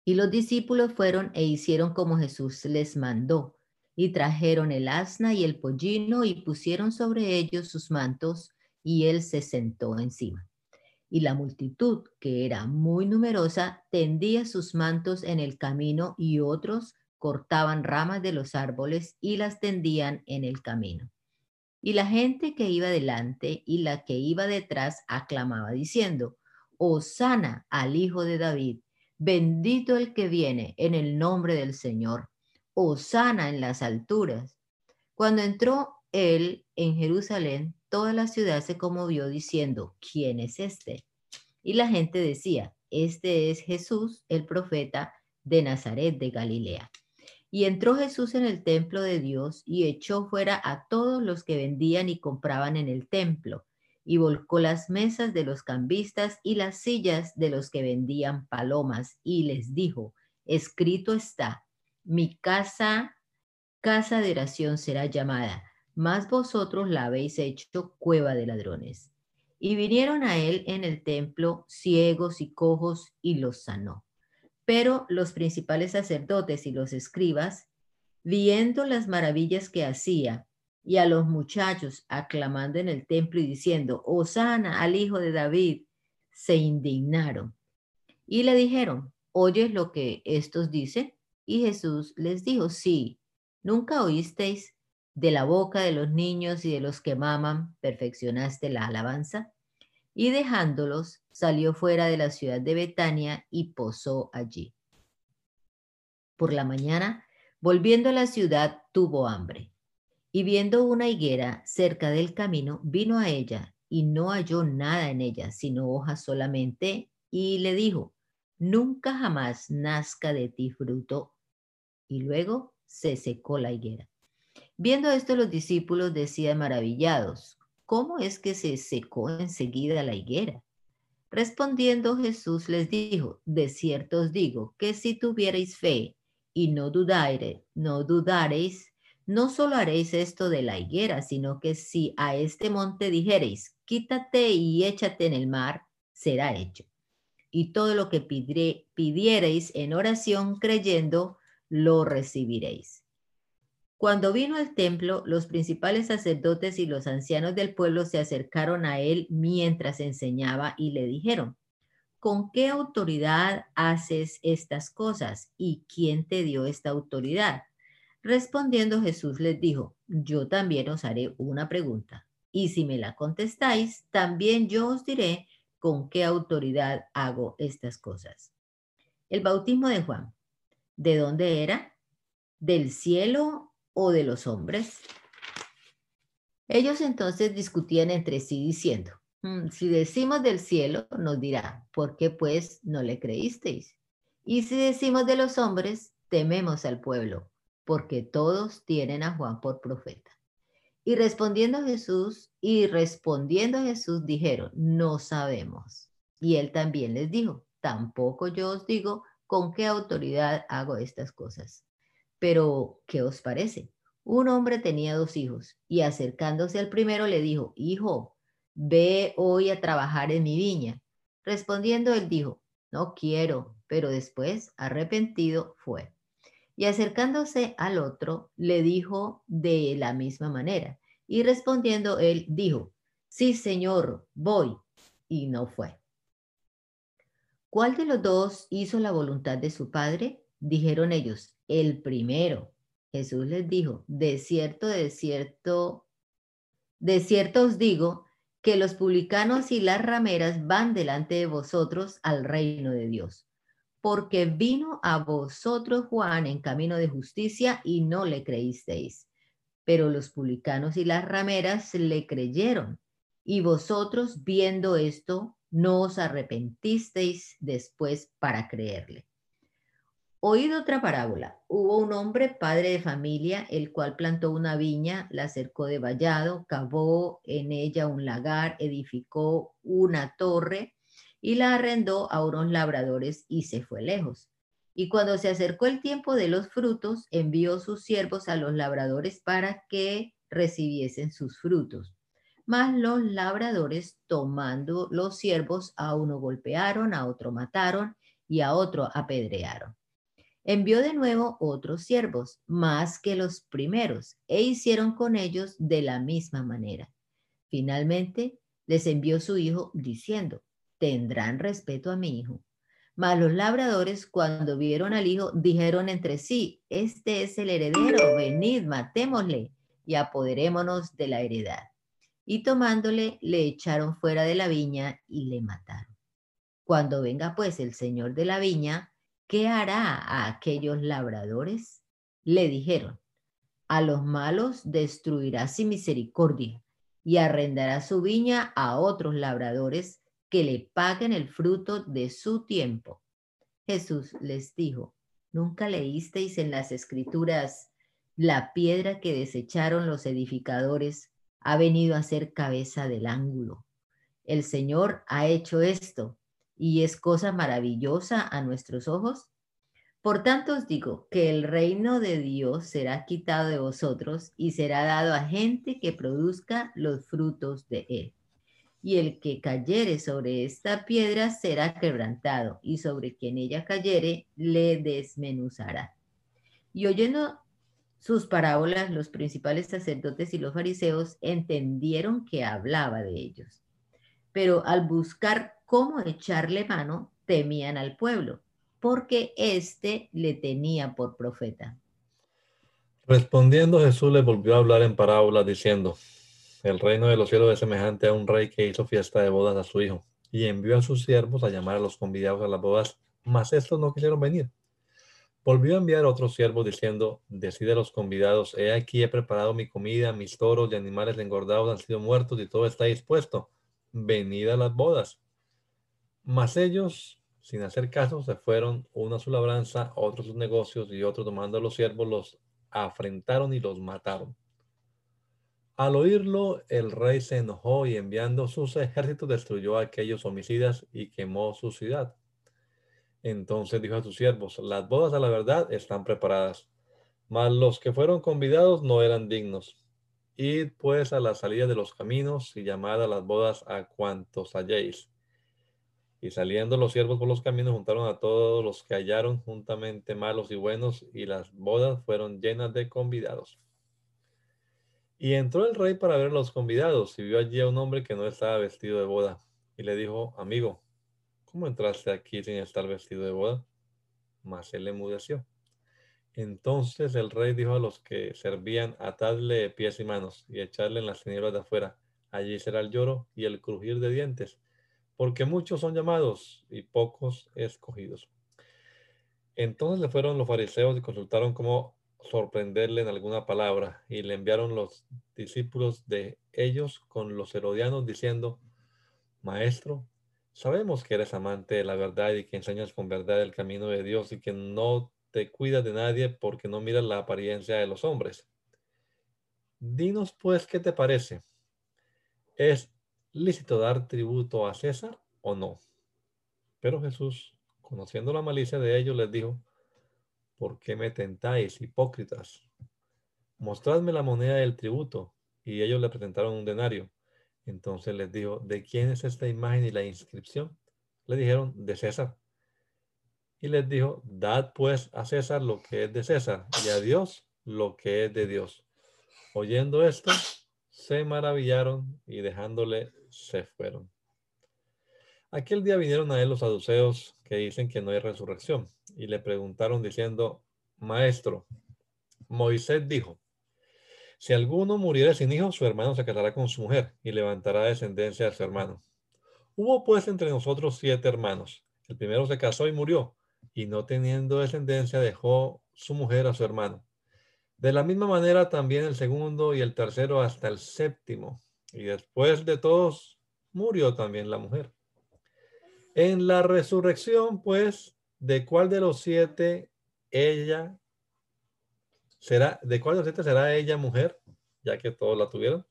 Y los discípulos fueron e hicieron como Jesús les mandó, y trajeron el asna y el pollino y pusieron sobre ellos sus mantos, y él se sentó encima. Y la multitud, que era muy numerosa, tendía sus mantos en el camino y otros cortaban ramas de los árboles y las tendían en el camino. Y la gente que iba delante y la que iba detrás aclamaba diciendo, Osana al Hijo de David, bendito el que viene en el nombre del Señor, Osana en las alturas. Cuando entró él en Jerusalén, toda la ciudad se conmovió diciendo, ¿quién es este? Y la gente decía, este es Jesús, el profeta de Nazaret de Galilea. Y entró Jesús en el templo de Dios y echó fuera a todos los que vendían y compraban en el templo, y volcó las mesas de los cambistas y las sillas de los que vendían palomas, y les dijo, escrito está, mi casa, casa de oración será llamada, mas vosotros la habéis hecho cueva de ladrones. Y vinieron a él en el templo ciegos y cojos y los sanó. Pero los principales sacerdotes y los escribas, viendo las maravillas que hacía, y a los muchachos aclamando en el templo y diciendo, Osana al hijo de David, se indignaron. Y le dijeron, ¿oyes lo que estos dicen? Y Jesús les dijo, sí, ¿nunca oísteis de la boca de los niños y de los que maman, perfeccionaste la alabanza? y dejándolos salió fuera de la ciudad de Betania y posó allí. Por la mañana, volviendo a la ciudad, tuvo hambre. Y viendo una higuera cerca del camino, vino a ella y no halló nada en ella, sino hojas solamente, y le dijo, nunca jamás nazca de ti fruto. Y luego se secó la higuera. Viendo esto, los discípulos decían maravillados, ¿cómo es que se secó enseguida la higuera? Respondiendo Jesús les dijo, de cierto os digo que si tuvierais fe y no dudareis, no dudareis, no solo haréis esto de la higuera, sino que si a este monte dijereis, quítate y échate en el mar, será hecho. Y todo lo que pidiereis en oración creyendo, lo recibiréis. Cuando vino al templo, los principales sacerdotes y los ancianos del pueblo se acercaron a él mientras enseñaba y le dijeron, ¿con qué autoridad haces estas cosas? ¿Y quién te dio esta autoridad? Respondiendo Jesús les dijo, yo también os haré una pregunta, y si me la contestáis, también yo os diré con qué autoridad hago estas cosas. El bautismo de Juan, ¿de dónde era? ¿Del cielo o de los hombres? Ellos entonces discutían entre sí diciendo, mm, si decimos del cielo, nos dirá, ¿por qué pues no le creísteis? Y si decimos de los hombres, tememos al pueblo, porque todos tienen a Juan por profeta. Y respondiendo Jesús, y respondiendo Jesús dijeron, no sabemos. Y él también les dijo, tampoco yo os digo con qué autoridad hago estas cosas. Pero, ¿qué os parece? Un hombre tenía dos hijos y acercándose al primero le dijo, Hijo, ve hoy a trabajar en mi viña. Respondiendo él dijo, No quiero, pero después, arrepentido, fue. Y acercándose al otro, le dijo de la misma manera. Y respondiendo él dijo, Sí, Señor, voy. Y no fue. ¿Cuál de los dos hizo la voluntad de su padre? Dijeron ellos, el primero. Jesús les dijo, de cierto, de cierto, de cierto os digo que los publicanos y las rameras van delante de vosotros al reino de Dios. Porque vino a vosotros Juan en camino de justicia y no le creísteis. Pero los publicanos y las rameras le creyeron. Y vosotros, viendo esto, no os arrepentisteis después para creerle. Oído otra parábola. Hubo un hombre, padre de familia, el cual plantó una viña, la cercó de vallado, cavó en ella un lagar, edificó una torre y la arrendó a unos labradores y se fue lejos. Y cuando se acercó el tiempo de los frutos, envió sus siervos a los labradores para que recibiesen sus frutos. Mas los labradores, tomando los siervos, a uno golpearon, a otro mataron y a otro apedrearon. Envió de nuevo otros siervos, más que los primeros, e hicieron con ellos de la misma manera. Finalmente, les envió su hijo diciendo, tendrán respeto a mi hijo. Mas los labradores, cuando vieron al hijo, dijeron entre sí, este es el heredero, venid, matémosle y apoderémonos de la heredad. Y tomándole, le echaron fuera de la viña y le mataron. Cuando venga pues el señor de la viña, ¿qué hará a aquellos labradores? Le dijeron, a los malos destruirá sin misericordia y arrendará su viña a otros labradores que le paguen el fruto de su tiempo. Jesús les dijo, ¿nunca leísteis en las escrituras la piedra que desecharon los edificadores ha venido a ser cabeza del ángulo? El Señor ha hecho esto y es cosa maravillosa a nuestros ojos? Por tanto os digo que el reino de Dios será quitado de vosotros y será dado a gente que produzca los frutos de él. Y el que cayere sobre esta piedra será quebrantado, y sobre quien ella cayere le desmenuzará. Y oyendo sus parábolas, los principales sacerdotes y los fariseos entendieron que hablaba de ellos. Pero al buscar cómo echarle mano, temían al pueblo, porque éste le tenía por profeta. Respondiendo Jesús le volvió a hablar en parábolas diciendo, el reino de los cielos es semejante a un rey que hizo fiesta de bodas a su hijo y envió a sus siervos a llamar a los convidados a las bodas, mas estos no quisieron venir. Volvió a enviar a otros siervos diciendo, decide a los convidados, he aquí he preparado mi comida, mis toros y animales engordados han sido muertos y todo está dispuesto. Venid a las bodas. Mas ellos, sin hacer caso, se fueron, uno a su labranza, otro a sus negocios y otro tomando a los siervos los afrentaron y los mataron. Al oírlo, el rey se enojó y enviando sus ejércitos destruyó a aquellos homicidas y quemó su ciudad. Entonces dijo a sus siervos, las bodas a la verdad están preparadas, mas los que fueron convidados no eran dignos. Id pues a la salida de los caminos y llamad a las bodas a cuantos halléis. Y saliendo los siervos por los caminos juntaron a todos los que hallaron juntamente malos y buenos, y las bodas fueron llenas de convidados. Y entró el rey para ver a los convidados y vio allí a un hombre que no estaba vestido de boda. Y le dijo, amigo, ¿cómo entraste aquí sin estar vestido de boda? Mas él emudeció. Entonces el rey dijo a los que servían, atadle pies y manos y echarle en las tinieblas de afuera. Allí será el lloro y el crujir de dientes, porque muchos son llamados y pocos escogidos. Entonces le fueron los fariseos y consultaron cómo sorprenderle en alguna palabra y le enviaron los discípulos de ellos con los herodianos diciendo, Maestro, sabemos que eres amante de la verdad y que enseñas con verdad el camino de Dios y que no te cuidas de nadie porque no miras la apariencia de los hombres. Dinos pues qué te parece. ¿Es lícito dar tributo a César o no? Pero Jesús, conociendo la malicia de ellos, les dijo, ¿Por qué me tentáis, hipócritas? Mostradme la moneda del tributo. Y ellos le presentaron un denario. Entonces les dijo, ¿de quién es esta imagen y la inscripción? Le dijeron, de César. Y les dijo, dad pues a César lo que es de César y a Dios lo que es de Dios. Oyendo esto, se maravillaron y dejándole se fueron. Aquel día vinieron a él los saduceos que dicen que no hay resurrección y le preguntaron diciendo, Maestro, Moisés dijo, si alguno muriera sin hijo, su hermano se casará con su mujer y levantará descendencia de su hermano. Hubo pues entre nosotros siete hermanos. El primero se casó y murió, y no teniendo descendencia dejó su mujer a su hermano. De la misma manera también el segundo y el tercero hasta el séptimo. Y después de todos murió también la mujer. En la resurrección, pues, ¿de cuál de los siete ella será, de cuál de será ella mujer, ya que todos la tuvieron?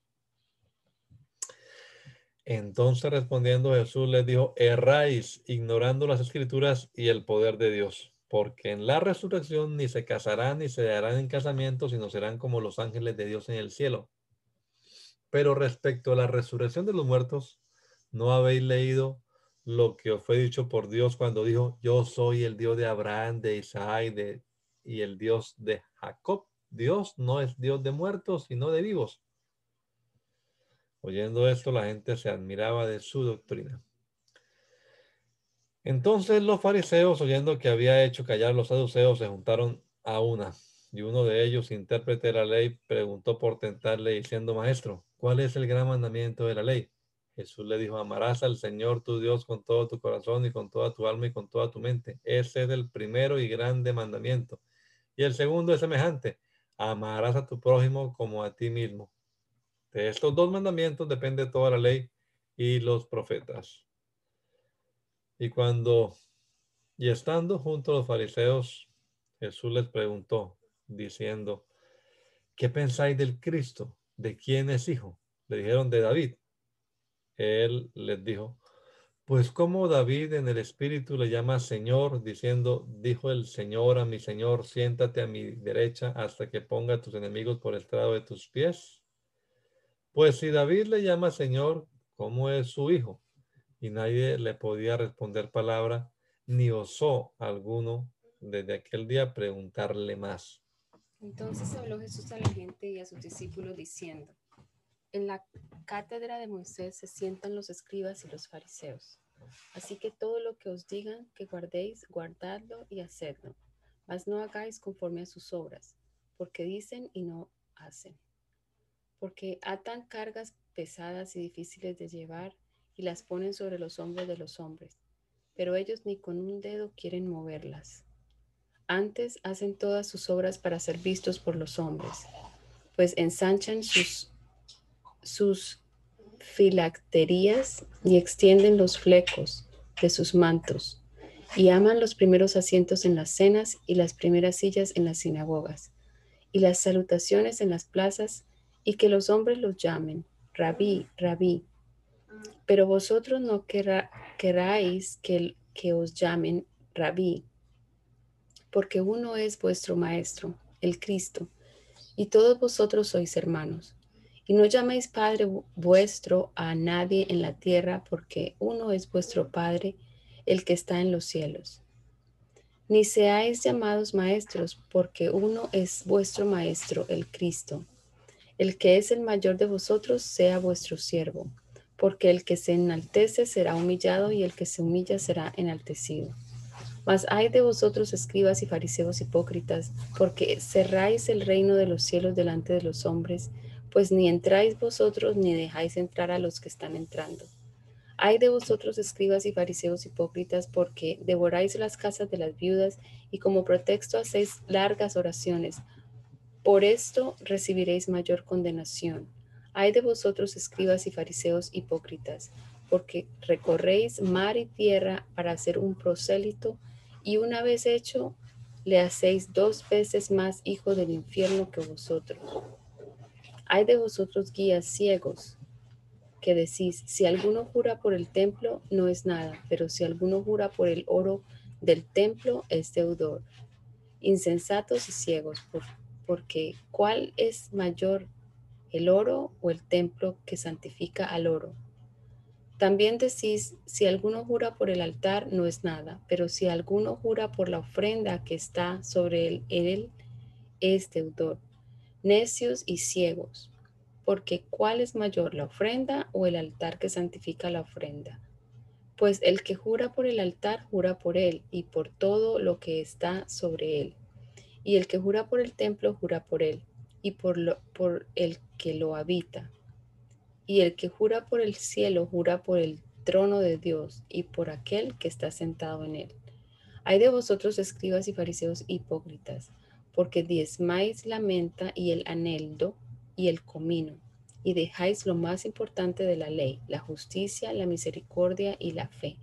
Entonces respondiendo Jesús les dijo, erráis ignorando las escrituras y el poder de Dios, porque en la resurrección ni se casarán ni se darán en casamiento, sino serán como los ángeles de Dios en el cielo. Pero respecto a la resurrección de los muertos, ¿no habéis leído lo que fue dicho por Dios cuando dijo, yo soy el Dios de Abraham, de Isaac de, y el Dios de Jacob. Dios no es Dios de muertos, sino de vivos. Oyendo esto, la gente se admiraba de su doctrina. Entonces los fariseos, oyendo que había hecho callar los saduceos, se juntaron a una. Y uno de ellos, intérprete de la ley, preguntó por tentarle, diciendo, Maestro, ¿cuál es el gran mandamiento de la ley? Jesús le dijo, amarás al Señor tu Dios con todo tu corazón y con toda tu alma y con toda tu mente. Ese es el primero y grande mandamiento. Y el segundo es semejante, amarás a tu prójimo como a ti mismo. De estos dos mandamientos depende toda la ley y los profetas. Y cuando, y estando junto a los fariseos, Jesús les preguntó, diciendo, ¿qué pensáis del Cristo? ¿De quién es hijo? Le dijeron de David él les dijo, pues como David en el espíritu le llama Señor, diciendo, dijo el Señor a mi Señor, siéntate a mi derecha hasta que ponga a tus enemigos por estrado de tus pies. Pues si David le llama Señor, ¿cómo es su hijo? Y nadie le podía responder palabra, ni osó alguno desde aquel día preguntarle más. Entonces habló Jesús a la gente y a sus discípulos diciendo, en la cátedra de Moisés se sientan los escribas y los fariseos. Así que todo lo que os digan que guardéis, guardadlo y hacedlo, mas no hagáis conforme a sus obras, porque dicen y no hacen. Porque atan cargas pesadas y difíciles de llevar y las ponen sobre los hombros de los hombres, pero ellos ni con un dedo quieren moverlas. Antes hacen todas sus obras para ser vistos por los hombres, pues ensanchan sus sus filacterías y extienden los flecos de sus mantos y aman los primeros asientos en las cenas y las primeras sillas en las sinagogas y las salutaciones en las plazas y que los hombres los llamen rabí, rabí. Pero vosotros no queráis que, que os llamen rabí, porque uno es vuestro maestro, el Cristo, y todos vosotros sois hermanos. Y no llaméis Padre vuestro a nadie en la tierra, porque uno es vuestro Padre, el que está en los cielos. Ni seáis llamados maestros, porque uno es vuestro Maestro, el Cristo. El que es el mayor de vosotros sea vuestro siervo, porque el que se enaltece será humillado y el que se humilla será enaltecido. Mas hay de vosotros escribas y fariseos hipócritas, porque cerráis el reino de los cielos delante de los hombres, pues ni entráis vosotros ni dejáis entrar a los que están entrando. Hay de vosotros escribas y fariseos hipócritas, porque devoráis las casas de las viudas y como pretexto hacéis largas oraciones por esto recibiréis mayor condenación. Hay de vosotros escribas y fariseos hipócritas, porque recorréis mar y tierra para hacer un prosélito, y una vez hecho, le hacéis dos veces más hijo del infierno que vosotros. Hay de vosotros guías ciegos, que decís, si alguno jura por el templo, no es nada, pero si alguno jura por el oro del templo, es deudor. Insensatos y ciegos, por porque ¿cuál es mayor, el oro o el templo que santifica al oro? También decís, si alguno jura por el altar, no es nada, pero si alguno jura por la ofrenda que está sobre él, él es deudor. Necios y ciegos, porque ¿cuál es mayor, la ofrenda o el altar que santifica la ofrenda? Pues el que jura por el altar, jura por él y por todo lo que está sobre él y el que jura por el templo, jura por él, y por, lo, por el que lo habita. Y el que jura por el cielo, jura por el trono de Dios y por aquel que está sentado en él. Hay de vosotros escribas y fariseos hipócritas, porque diezmáis la menta y el aneldo y el comino, y dejáis lo más importante de la ley, la justicia, la misericordia y la fe.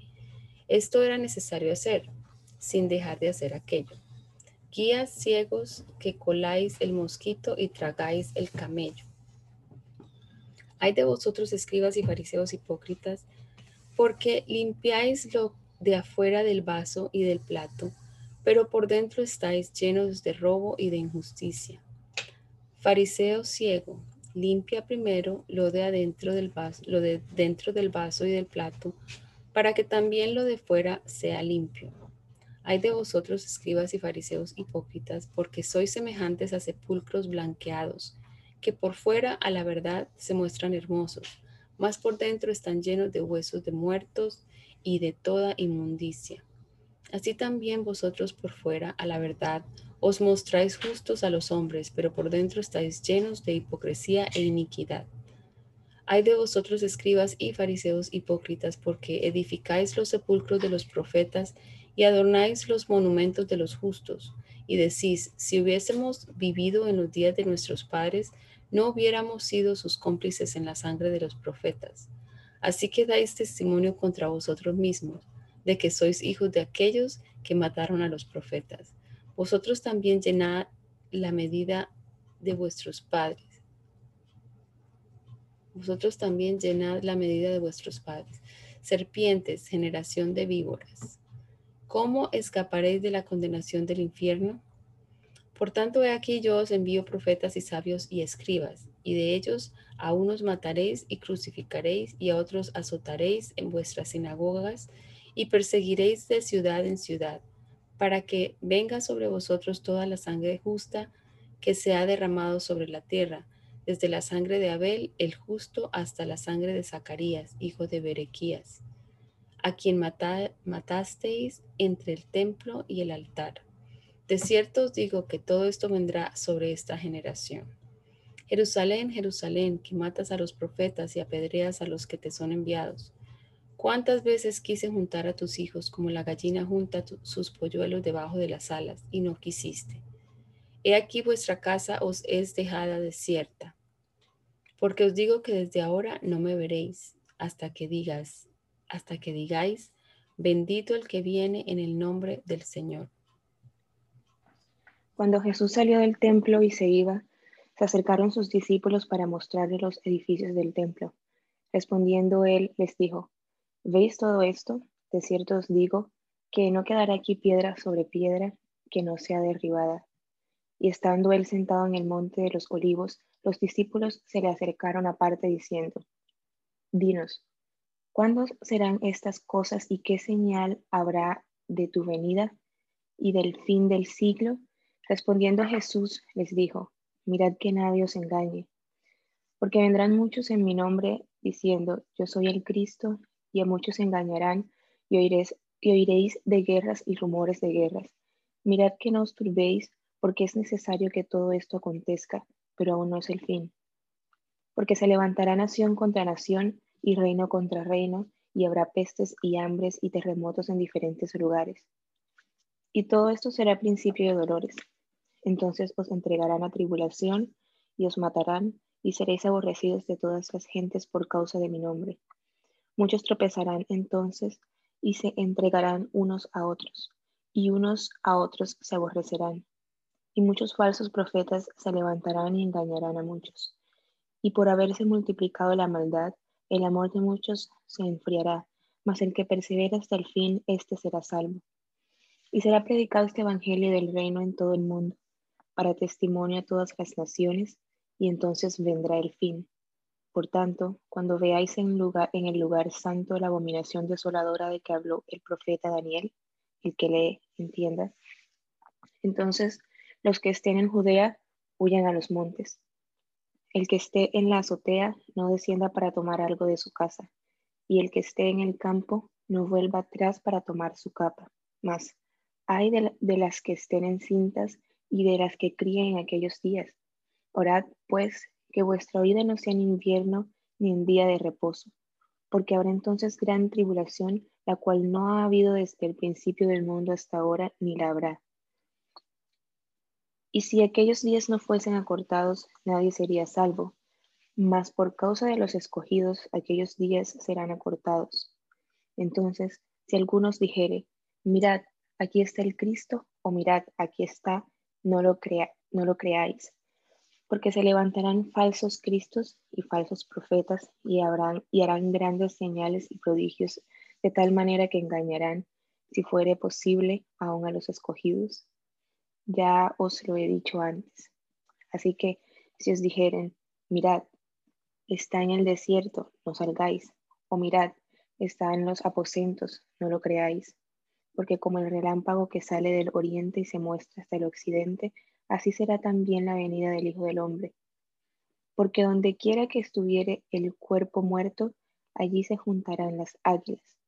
Esto era necesario hacer, sin dejar de hacer aquello guías ciegos que coláis el mosquito y tragáis el camello. Hay de vosotros escribas y fariseos hipócritas, porque limpiáis lo de afuera del vaso y del plato, pero por dentro estáis llenos de robo y de injusticia. Fariseo ciego, limpia primero lo de adentro del vaso, lo de dentro del vaso y del plato, para que también lo de fuera sea limpio. Hay de vosotros, escribas y fariseos hipócritas, porque sois semejantes a sepulcros blanqueados, que por fuera a la verdad se muestran hermosos, mas por dentro están llenos de huesos de muertos y de toda inmundicia. Así también vosotros por fuera a la verdad os mostráis justos a los hombres, pero por dentro estáis llenos de hipocresía e iniquidad. Hay de vosotros escribas y fariseos hipócritas, porque edificáis los sepulcros de los profetas y adornáis los monumentos de los justos, y decís, si hubiésemos vivido en los días de nuestros padres, no hubiéramos sido sus cómplices en la sangre de los profetas. Así que dais testimonio contra vosotros mismos, de que sois hijos de aquellos que mataron a los profetas. Vosotros también llenad la medida de vuestros padres. Vosotros también llenad la medida de vuestros padres. Serpientes, generación de víboras. ¿Cómo escaparéis de la condenación del infierno? Por tanto, he aquí yo os envío profetas y sabios y escribas, y de ellos a unos mataréis y crucificaréis, y a otros azotaréis en vuestras sinagogas, y perseguiréis de ciudad en ciudad, para que venga sobre vosotros toda la sangre justa que se ha derramado sobre la tierra, desde la sangre de Abel el justo hasta la sangre de Zacarías, hijo de Berequías a quien matasteis entre el templo y el altar. De cierto os digo que todo esto vendrá sobre esta generación. Jerusalén, Jerusalén, que matas a los profetas y apedreas a los que te son enviados. ¿Cuántas veces quise juntar a tus hijos como la gallina junta sus polluelos debajo de las alas y no quisiste? He aquí vuestra casa os es dejada desierta. Porque os digo que desde ahora no me veréis hasta que digas, hasta que digáis, bendito el que viene en el nombre del Señor. Cuando Jesús salió del templo y se iba, Se acercaron sus discípulos para mostrarle los edificios del templo. Respondiendo él, les dijo, ¿veis todo esto? De cierto os digo que no quedará aquí piedra sobre piedra que no sea derribada. Y estando él sentado en el monte de los olivos, los discípulos se le acercaron aparte diciendo, Dinos, ¿cuándo serán estas cosas y qué señal habrá de tu venida y del fin del siglo? Respondiendo Jesús les dijo, mirad que nadie os engañe, porque vendrán muchos en mi nombre diciendo, yo soy el Cristo, y a muchos engañarán, y oiréis, y oiréis de guerras y rumores de guerras. Mirad que no os turbéis, porque es necesario que todo esto acontezca, pero aún no es el fin. Porque se levantará nación contra nación y reino contra reino, y habrá pestes y hambres y terremotos en diferentes lugares. Y todo esto será principio de dolores. Entonces os entregarán a tribulación y os matarán, y seréis aborrecidos de todas las gentes por causa de mi nombre. Muchos tropezarán entonces y se entregarán unos a otros, y unos a otros se aborrecerán. Y muchos falsos profetas se levantarán y engañarán a muchos. Y por haberse multiplicado la maldad, el amor de muchos se enfriará, mas el que persevera hasta el fin, éste será salvo. Y será predicado este Evangelio del reino en todo el mundo, para testimonio a todas las naciones, y entonces vendrá el fin. Por tanto, cuando veáis en, el lugar santo la abominación desoladora de que habló el profeta Daniel, el que le entienda, entonces los que estén en Judea huyan a los montes. El que esté en la azotea no descienda para tomar algo de su casa, y el que esté en el campo no vuelva atrás para tomar su capa. Mas, hay de, las que estén en cintas y de las que críen en aquellos días. Orad, pues, que vuestra vida no sea en invierno ni en día de reposo, porque habrá entonces gran tribulación, la cual no ha habido desde el principio del mundo hasta ahora, ni la habrá. Y si aquellos días no fuesen acortados, nadie sería salvo, mas por causa de los escogidos, aquellos días serán acortados. Entonces, si algunos dijere, mirad, aquí está el Cristo, o mirad, aquí está, no lo, crea, no lo creáis, porque se levantarán falsos cristos y falsos profetas y, habrán, y harán grandes señales y prodigios de tal manera que engañarán, si fuere posible, aún a los escogidos. Ya os lo he dicho antes. Así que si os dijeren, mirad, está en el desierto, no salgáis, o mirad, está en los aposentos, no lo creáis, porque como el relámpago que sale del oriente y se muestra hasta el occidente, así será también la venida del Hijo del Hombre. Porque donde quiera que estuviere el cuerpo muerto, allí se juntarán las águilas.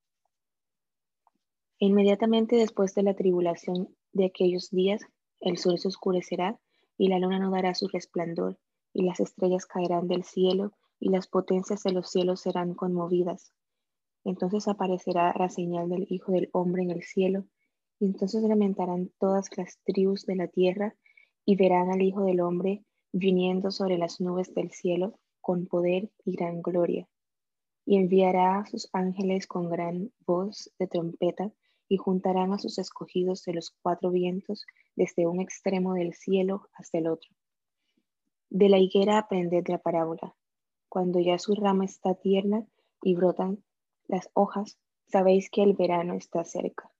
E inmediatamente después de la tribulación de aquellos días, el sol se oscurecerá y la luna no dará su resplandor, y las estrellas caerán del cielo, y las potencias de los cielos serán conmovidas. Entonces aparecerá la señal del Hijo del Hombre en el cielo, y entonces lamentarán todas las tribus de la tierra, y verán al Hijo del Hombre viniendo sobre las nubes del cielo con poder y gran gloria. Y enviará a sus ángeles con gran voz de trompeta, y juntarán a sus escogidos de los cuatro vientos desde un extremo del cielo hasta el otro. De la higuera aprended la parábola. Cuando ya su rama está tierna y brotan las hojas, sabéis que el verano está cerca.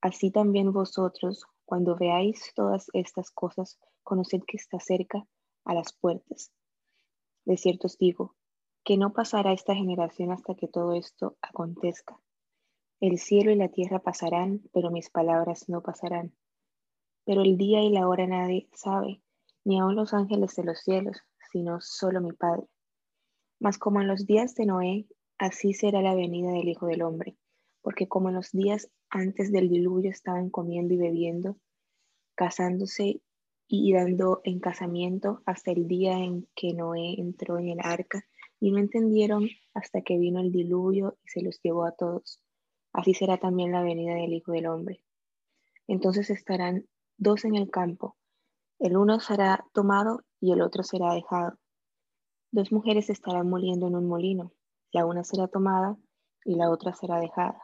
Así también vosotros, cuando veáis todas estas cosas, conoced que está cerca a las puertas. De cierto os digo, que no pasará esta generación hasta que todo esto acontezca. El cielo y la tierra pasarán, pero mis palabras no pasarán. Pero el día y la hora nadie sabe, ni aun los ángeles de los cielos, sino solo mi Padre. Mas como en los días de Noé, así será la venida del Hijo del Hombre porque como en los días antes del diluvio estaban comiendo y bebiendo, casándose y dando en casamiento hasta el día en que Noé entró en el arca, y no entendieron hasta que vino el diluvio y se los llevó a todos. Así será también la venida del Hijo del Hombre. Entonces estarán dos en el campo, el uno será tomado y el otro será dejado. Dos mujeres estarán moliendo en un molino, la una será tomada y la otra será dejada.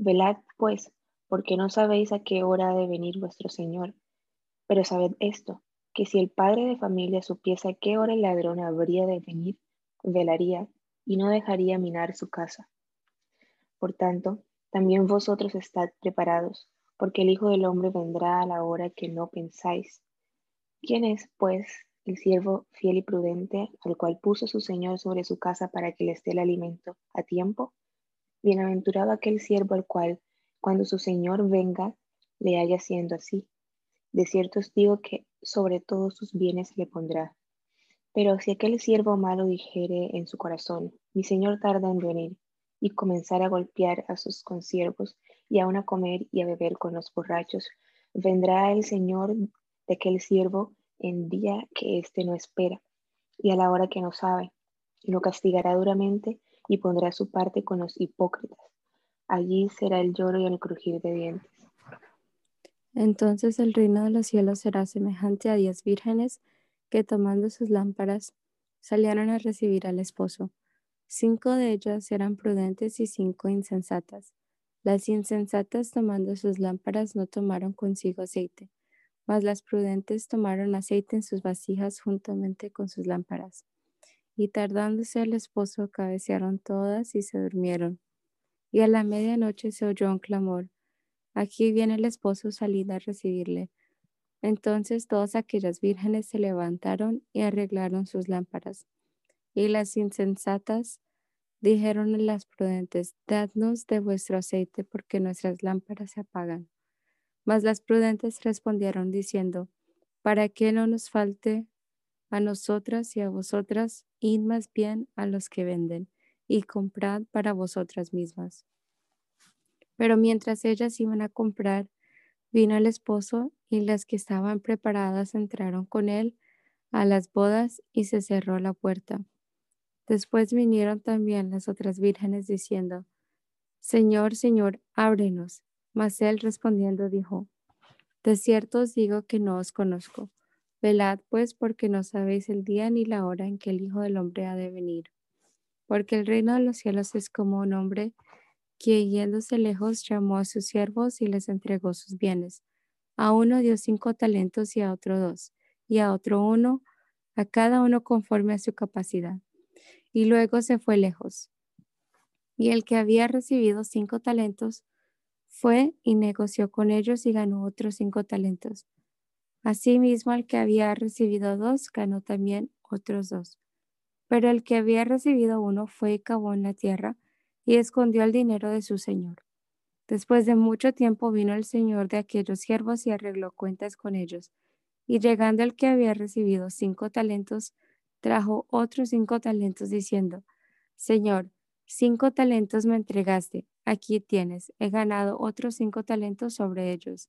Velad, pues, porque no sabéis a qué hora ha de venir vuestro Señor. Pero sabed esto, que si el padre de familia supiese a qué hora el ladrón habría de venir, velaría y no dejaría minar su casa. Por tanto, también vosotros estad preparados, porque el Hijo del Hombre vendrá a la hora que no pensáis. ¿Quién es, pues, el siervo fiel y prudente, al cual puso su Señor sobre su casa para que le esté el alimento a tiempo? Bienaventurado aquel siervo al cual, cuando su Señor venga, le haya siendo así. De cierto os digo que sobre todos sus bienes le pondrá. Pero si aquel siervo malo dijere en su corazón, mi Señor tarda en venir, y comenzar a golpear a sus consiervos, y aun a comer y a beber con los borrachos, vendrá el Señor de aquel siervo en día que éste no espera, y a la hora que no sabe, y lo castigará duramente y pondrá su parte con los hipócritas. Allí será el lloro y el crujir de dientes. Entonces el reino de los cielos será semejante a diez vírgenes que tomando sus lámparas salieron a recibir al esposo. Cinco de ellas eran prudentes y cinco insensatas. Las insensatas tomando sus lámparas no tomaron consigo aceite, mas las prudentes tomaron aceite en sus vasijas juntamente con sus lámparas. Y tardándose el esposo, cabecearon todas y se durmieron. Y a la medianoche se oyó un clamor Aquí viene el esposo salida a recibirle. Entonces todas aquellas vírgenes se levantaron y arreglaron sus lámparas. Y las insensatas dijeron a las prudentes, dadnos de vuestro aceite porque nuestras lámparas se apagan. Mas las prudentes respondieron diciendo, para que no nos falte a nosotras y a vosotras, id más bien a los que venden y comprad para vosotras mismas. Pero mientras ellas iban a comprar, vino el esposo y las que estaban preparadas entraron con él a las bodas y se cerró la puerta. Después vinieron también las otras vírgenes diciendo, Señor, Señor, ábrenos. Mas él respondiendo dijo, De cierto os digo que no os conozco. Velad pues porque no sabéis el día ni la hora en que el Hijo del Hombre ha de venir. Porque el reino de los cielos es como un hombre que yéndose lejos llamó a sus siervos y les entregó sus bienes. A uno dio cinco talentos y a otro dos, y a otro uno, a cada uno conforme a su capacidad. Y luego se fue lejos. Y el que había recibido cinco talentos fue y negoció con ellos y ganó otros cinco talentos. Asimismo, el que había recibido dos ganó también otros dos. Pero el que había recibido uno fue y cavó en la tierra y escondió el dinero de su señor. Después de mucho tiempo vino el señor de aquellos siervos y arregló cuentas con ellos. Y llegando el que había recibido cinco talentos, trajo otros cinco talentos diciendo, Señor, cinco talentos me entregaste, aquí tienes, he ganado otros cinco talentos sobre ellos.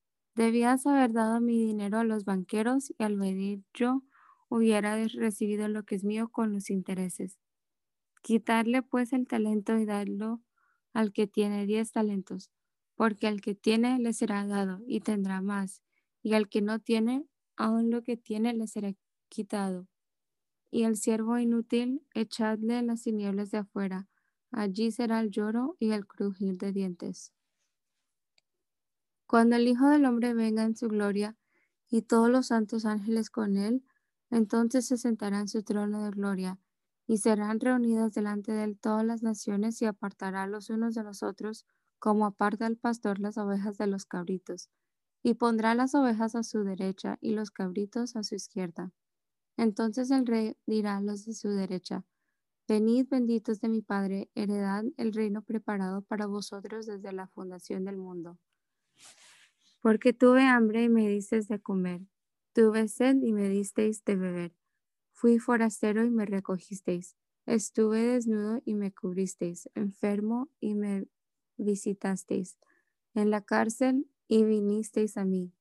debías haber dado mi dinero a los banqueros y al venir yo hubiera recibido lo que es mío con los intereses. Quitarle pues el talento y darlo al que tiene diez talentos, porque al que tiene le será dado y tendrá más, y al que no tiene, aún lo que tiene le será quitado. Y el siervo inútil, echadle las tinieblas de afuera, allí será el lloro y el crujir de dientes. Cuando el Hijo del Hombre venga en su gloria y todos los santos ángeles con él, entonces se sentará en su trono de gloria y serán reunidas delante de él todas las naciones y apartará los unos de los otros, como aparta el pastor las ovejas de los cabritos, y pondrá las ovejas a su derecha y los cabritos a su izquierda. Entonces el rey dirá a los de su derecha, Venid benditos de mi Padre, heredad el reino preparado para vosotros desde la fundación del mundo. Porque tuve hambre y me disteis de comer, tuve sed y me disteis de beber, fui forastero y me recogisteis, estuve desnudo y me cubristeis, enfermo y me visitasteis, en la cárcel y vinisteis a mí.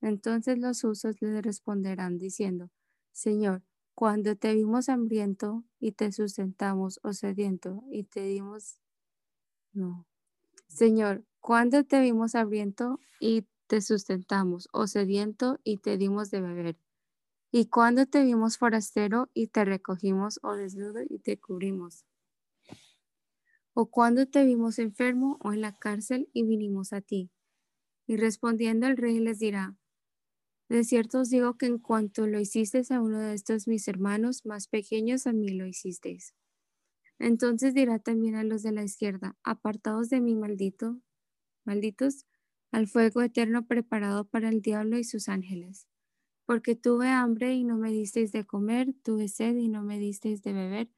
Entonces los usos le responderán diciendo, Señor, cuando te vimos hambriento y te sustentamos, o sediento y te dimos... No. Señor, cuando te vimos hambriento y te sustentamos, o sediento y te dimos de beber. Y cuando te vimos forastero y te recogimos, o desnudo y te cubrimos. O cuando te vimos enfermo o en la cárcel y vinimos a ti. Y respondiendo el rey les dirá, de cierto os digo que en cuanto lo hicisteis a uno de estos mis hermanos más pequeños, a mí lo hicisteis. Entonces dirá también a los de la izquierda, apartados de mí, maldito, malditos, al fuego eterno preparado para el diablo y sus ángeles. Porque tuve hambre y no me disteis de comer, tuve sed y no me disteis de beber,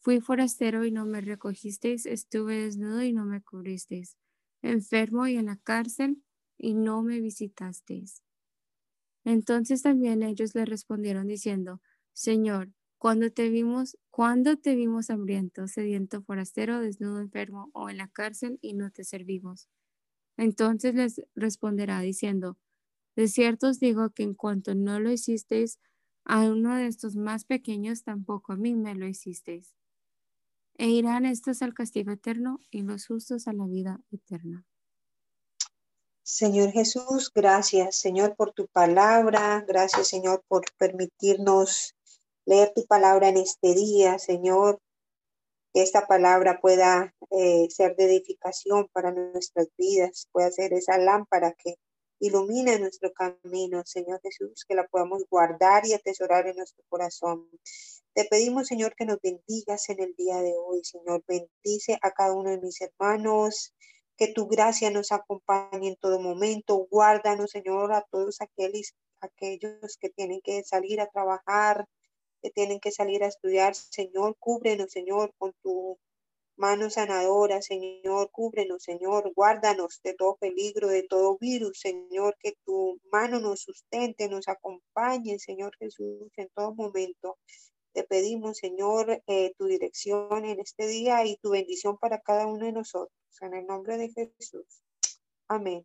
fui forastero y no me recogisteis, estuve desnudo y no me cubristeis, enfermo y en la cárcel y no me visitasteis. Entonces también ellos le respondieron diciendo, Señor, cuando te vimos, cuando te vimos hambriento, sediento, forastero, desnudo, enfermo o en la cárcel y no te servimos. Entonces les responderá diciendo, de cierto os digo que en cuanto no lo hicisteis a uno de estos más pequeños, tampoco a mí me lo hicisteis. E irán estos al castigo eterno y los justos a la vida eterna. Señor Jesús, gracias, Señor, por tu palabra. Gracias, Señor, por permitirnos leer tu palabra en este día, Señor. Que esta palabra pueda eh, ser de edificación para nuestras vidas, pueda ser esa lámpara que ilumina nuestro camino, Señor Jesús, que la podamos guardar y atesorar en nuestro corazón. Te pedimos, Señor, que nos bendigas en el día de hoy, Señor. Bendice a cada uno de mis hermanos, que tu gracia nos acompañe en todo momento. Guárdanos, Señor, a todos aquellos, aquellos que tienen que salir a trabajar, que tienen que salir a estudiar. Señor, cúbrenos, Señor, con tu mano sanadora, Señor, cúbrenos, Señor, guárdanos de todo peligro, de todo virus, Señor, que tu mano nos sustente, nos acompañe, Señor Jesús, en todo momento. Te pedimos, Señor, eh, tu dirección en este día y tu bendición para cada uno de nosotros. En el nombre de Jesús. Amén.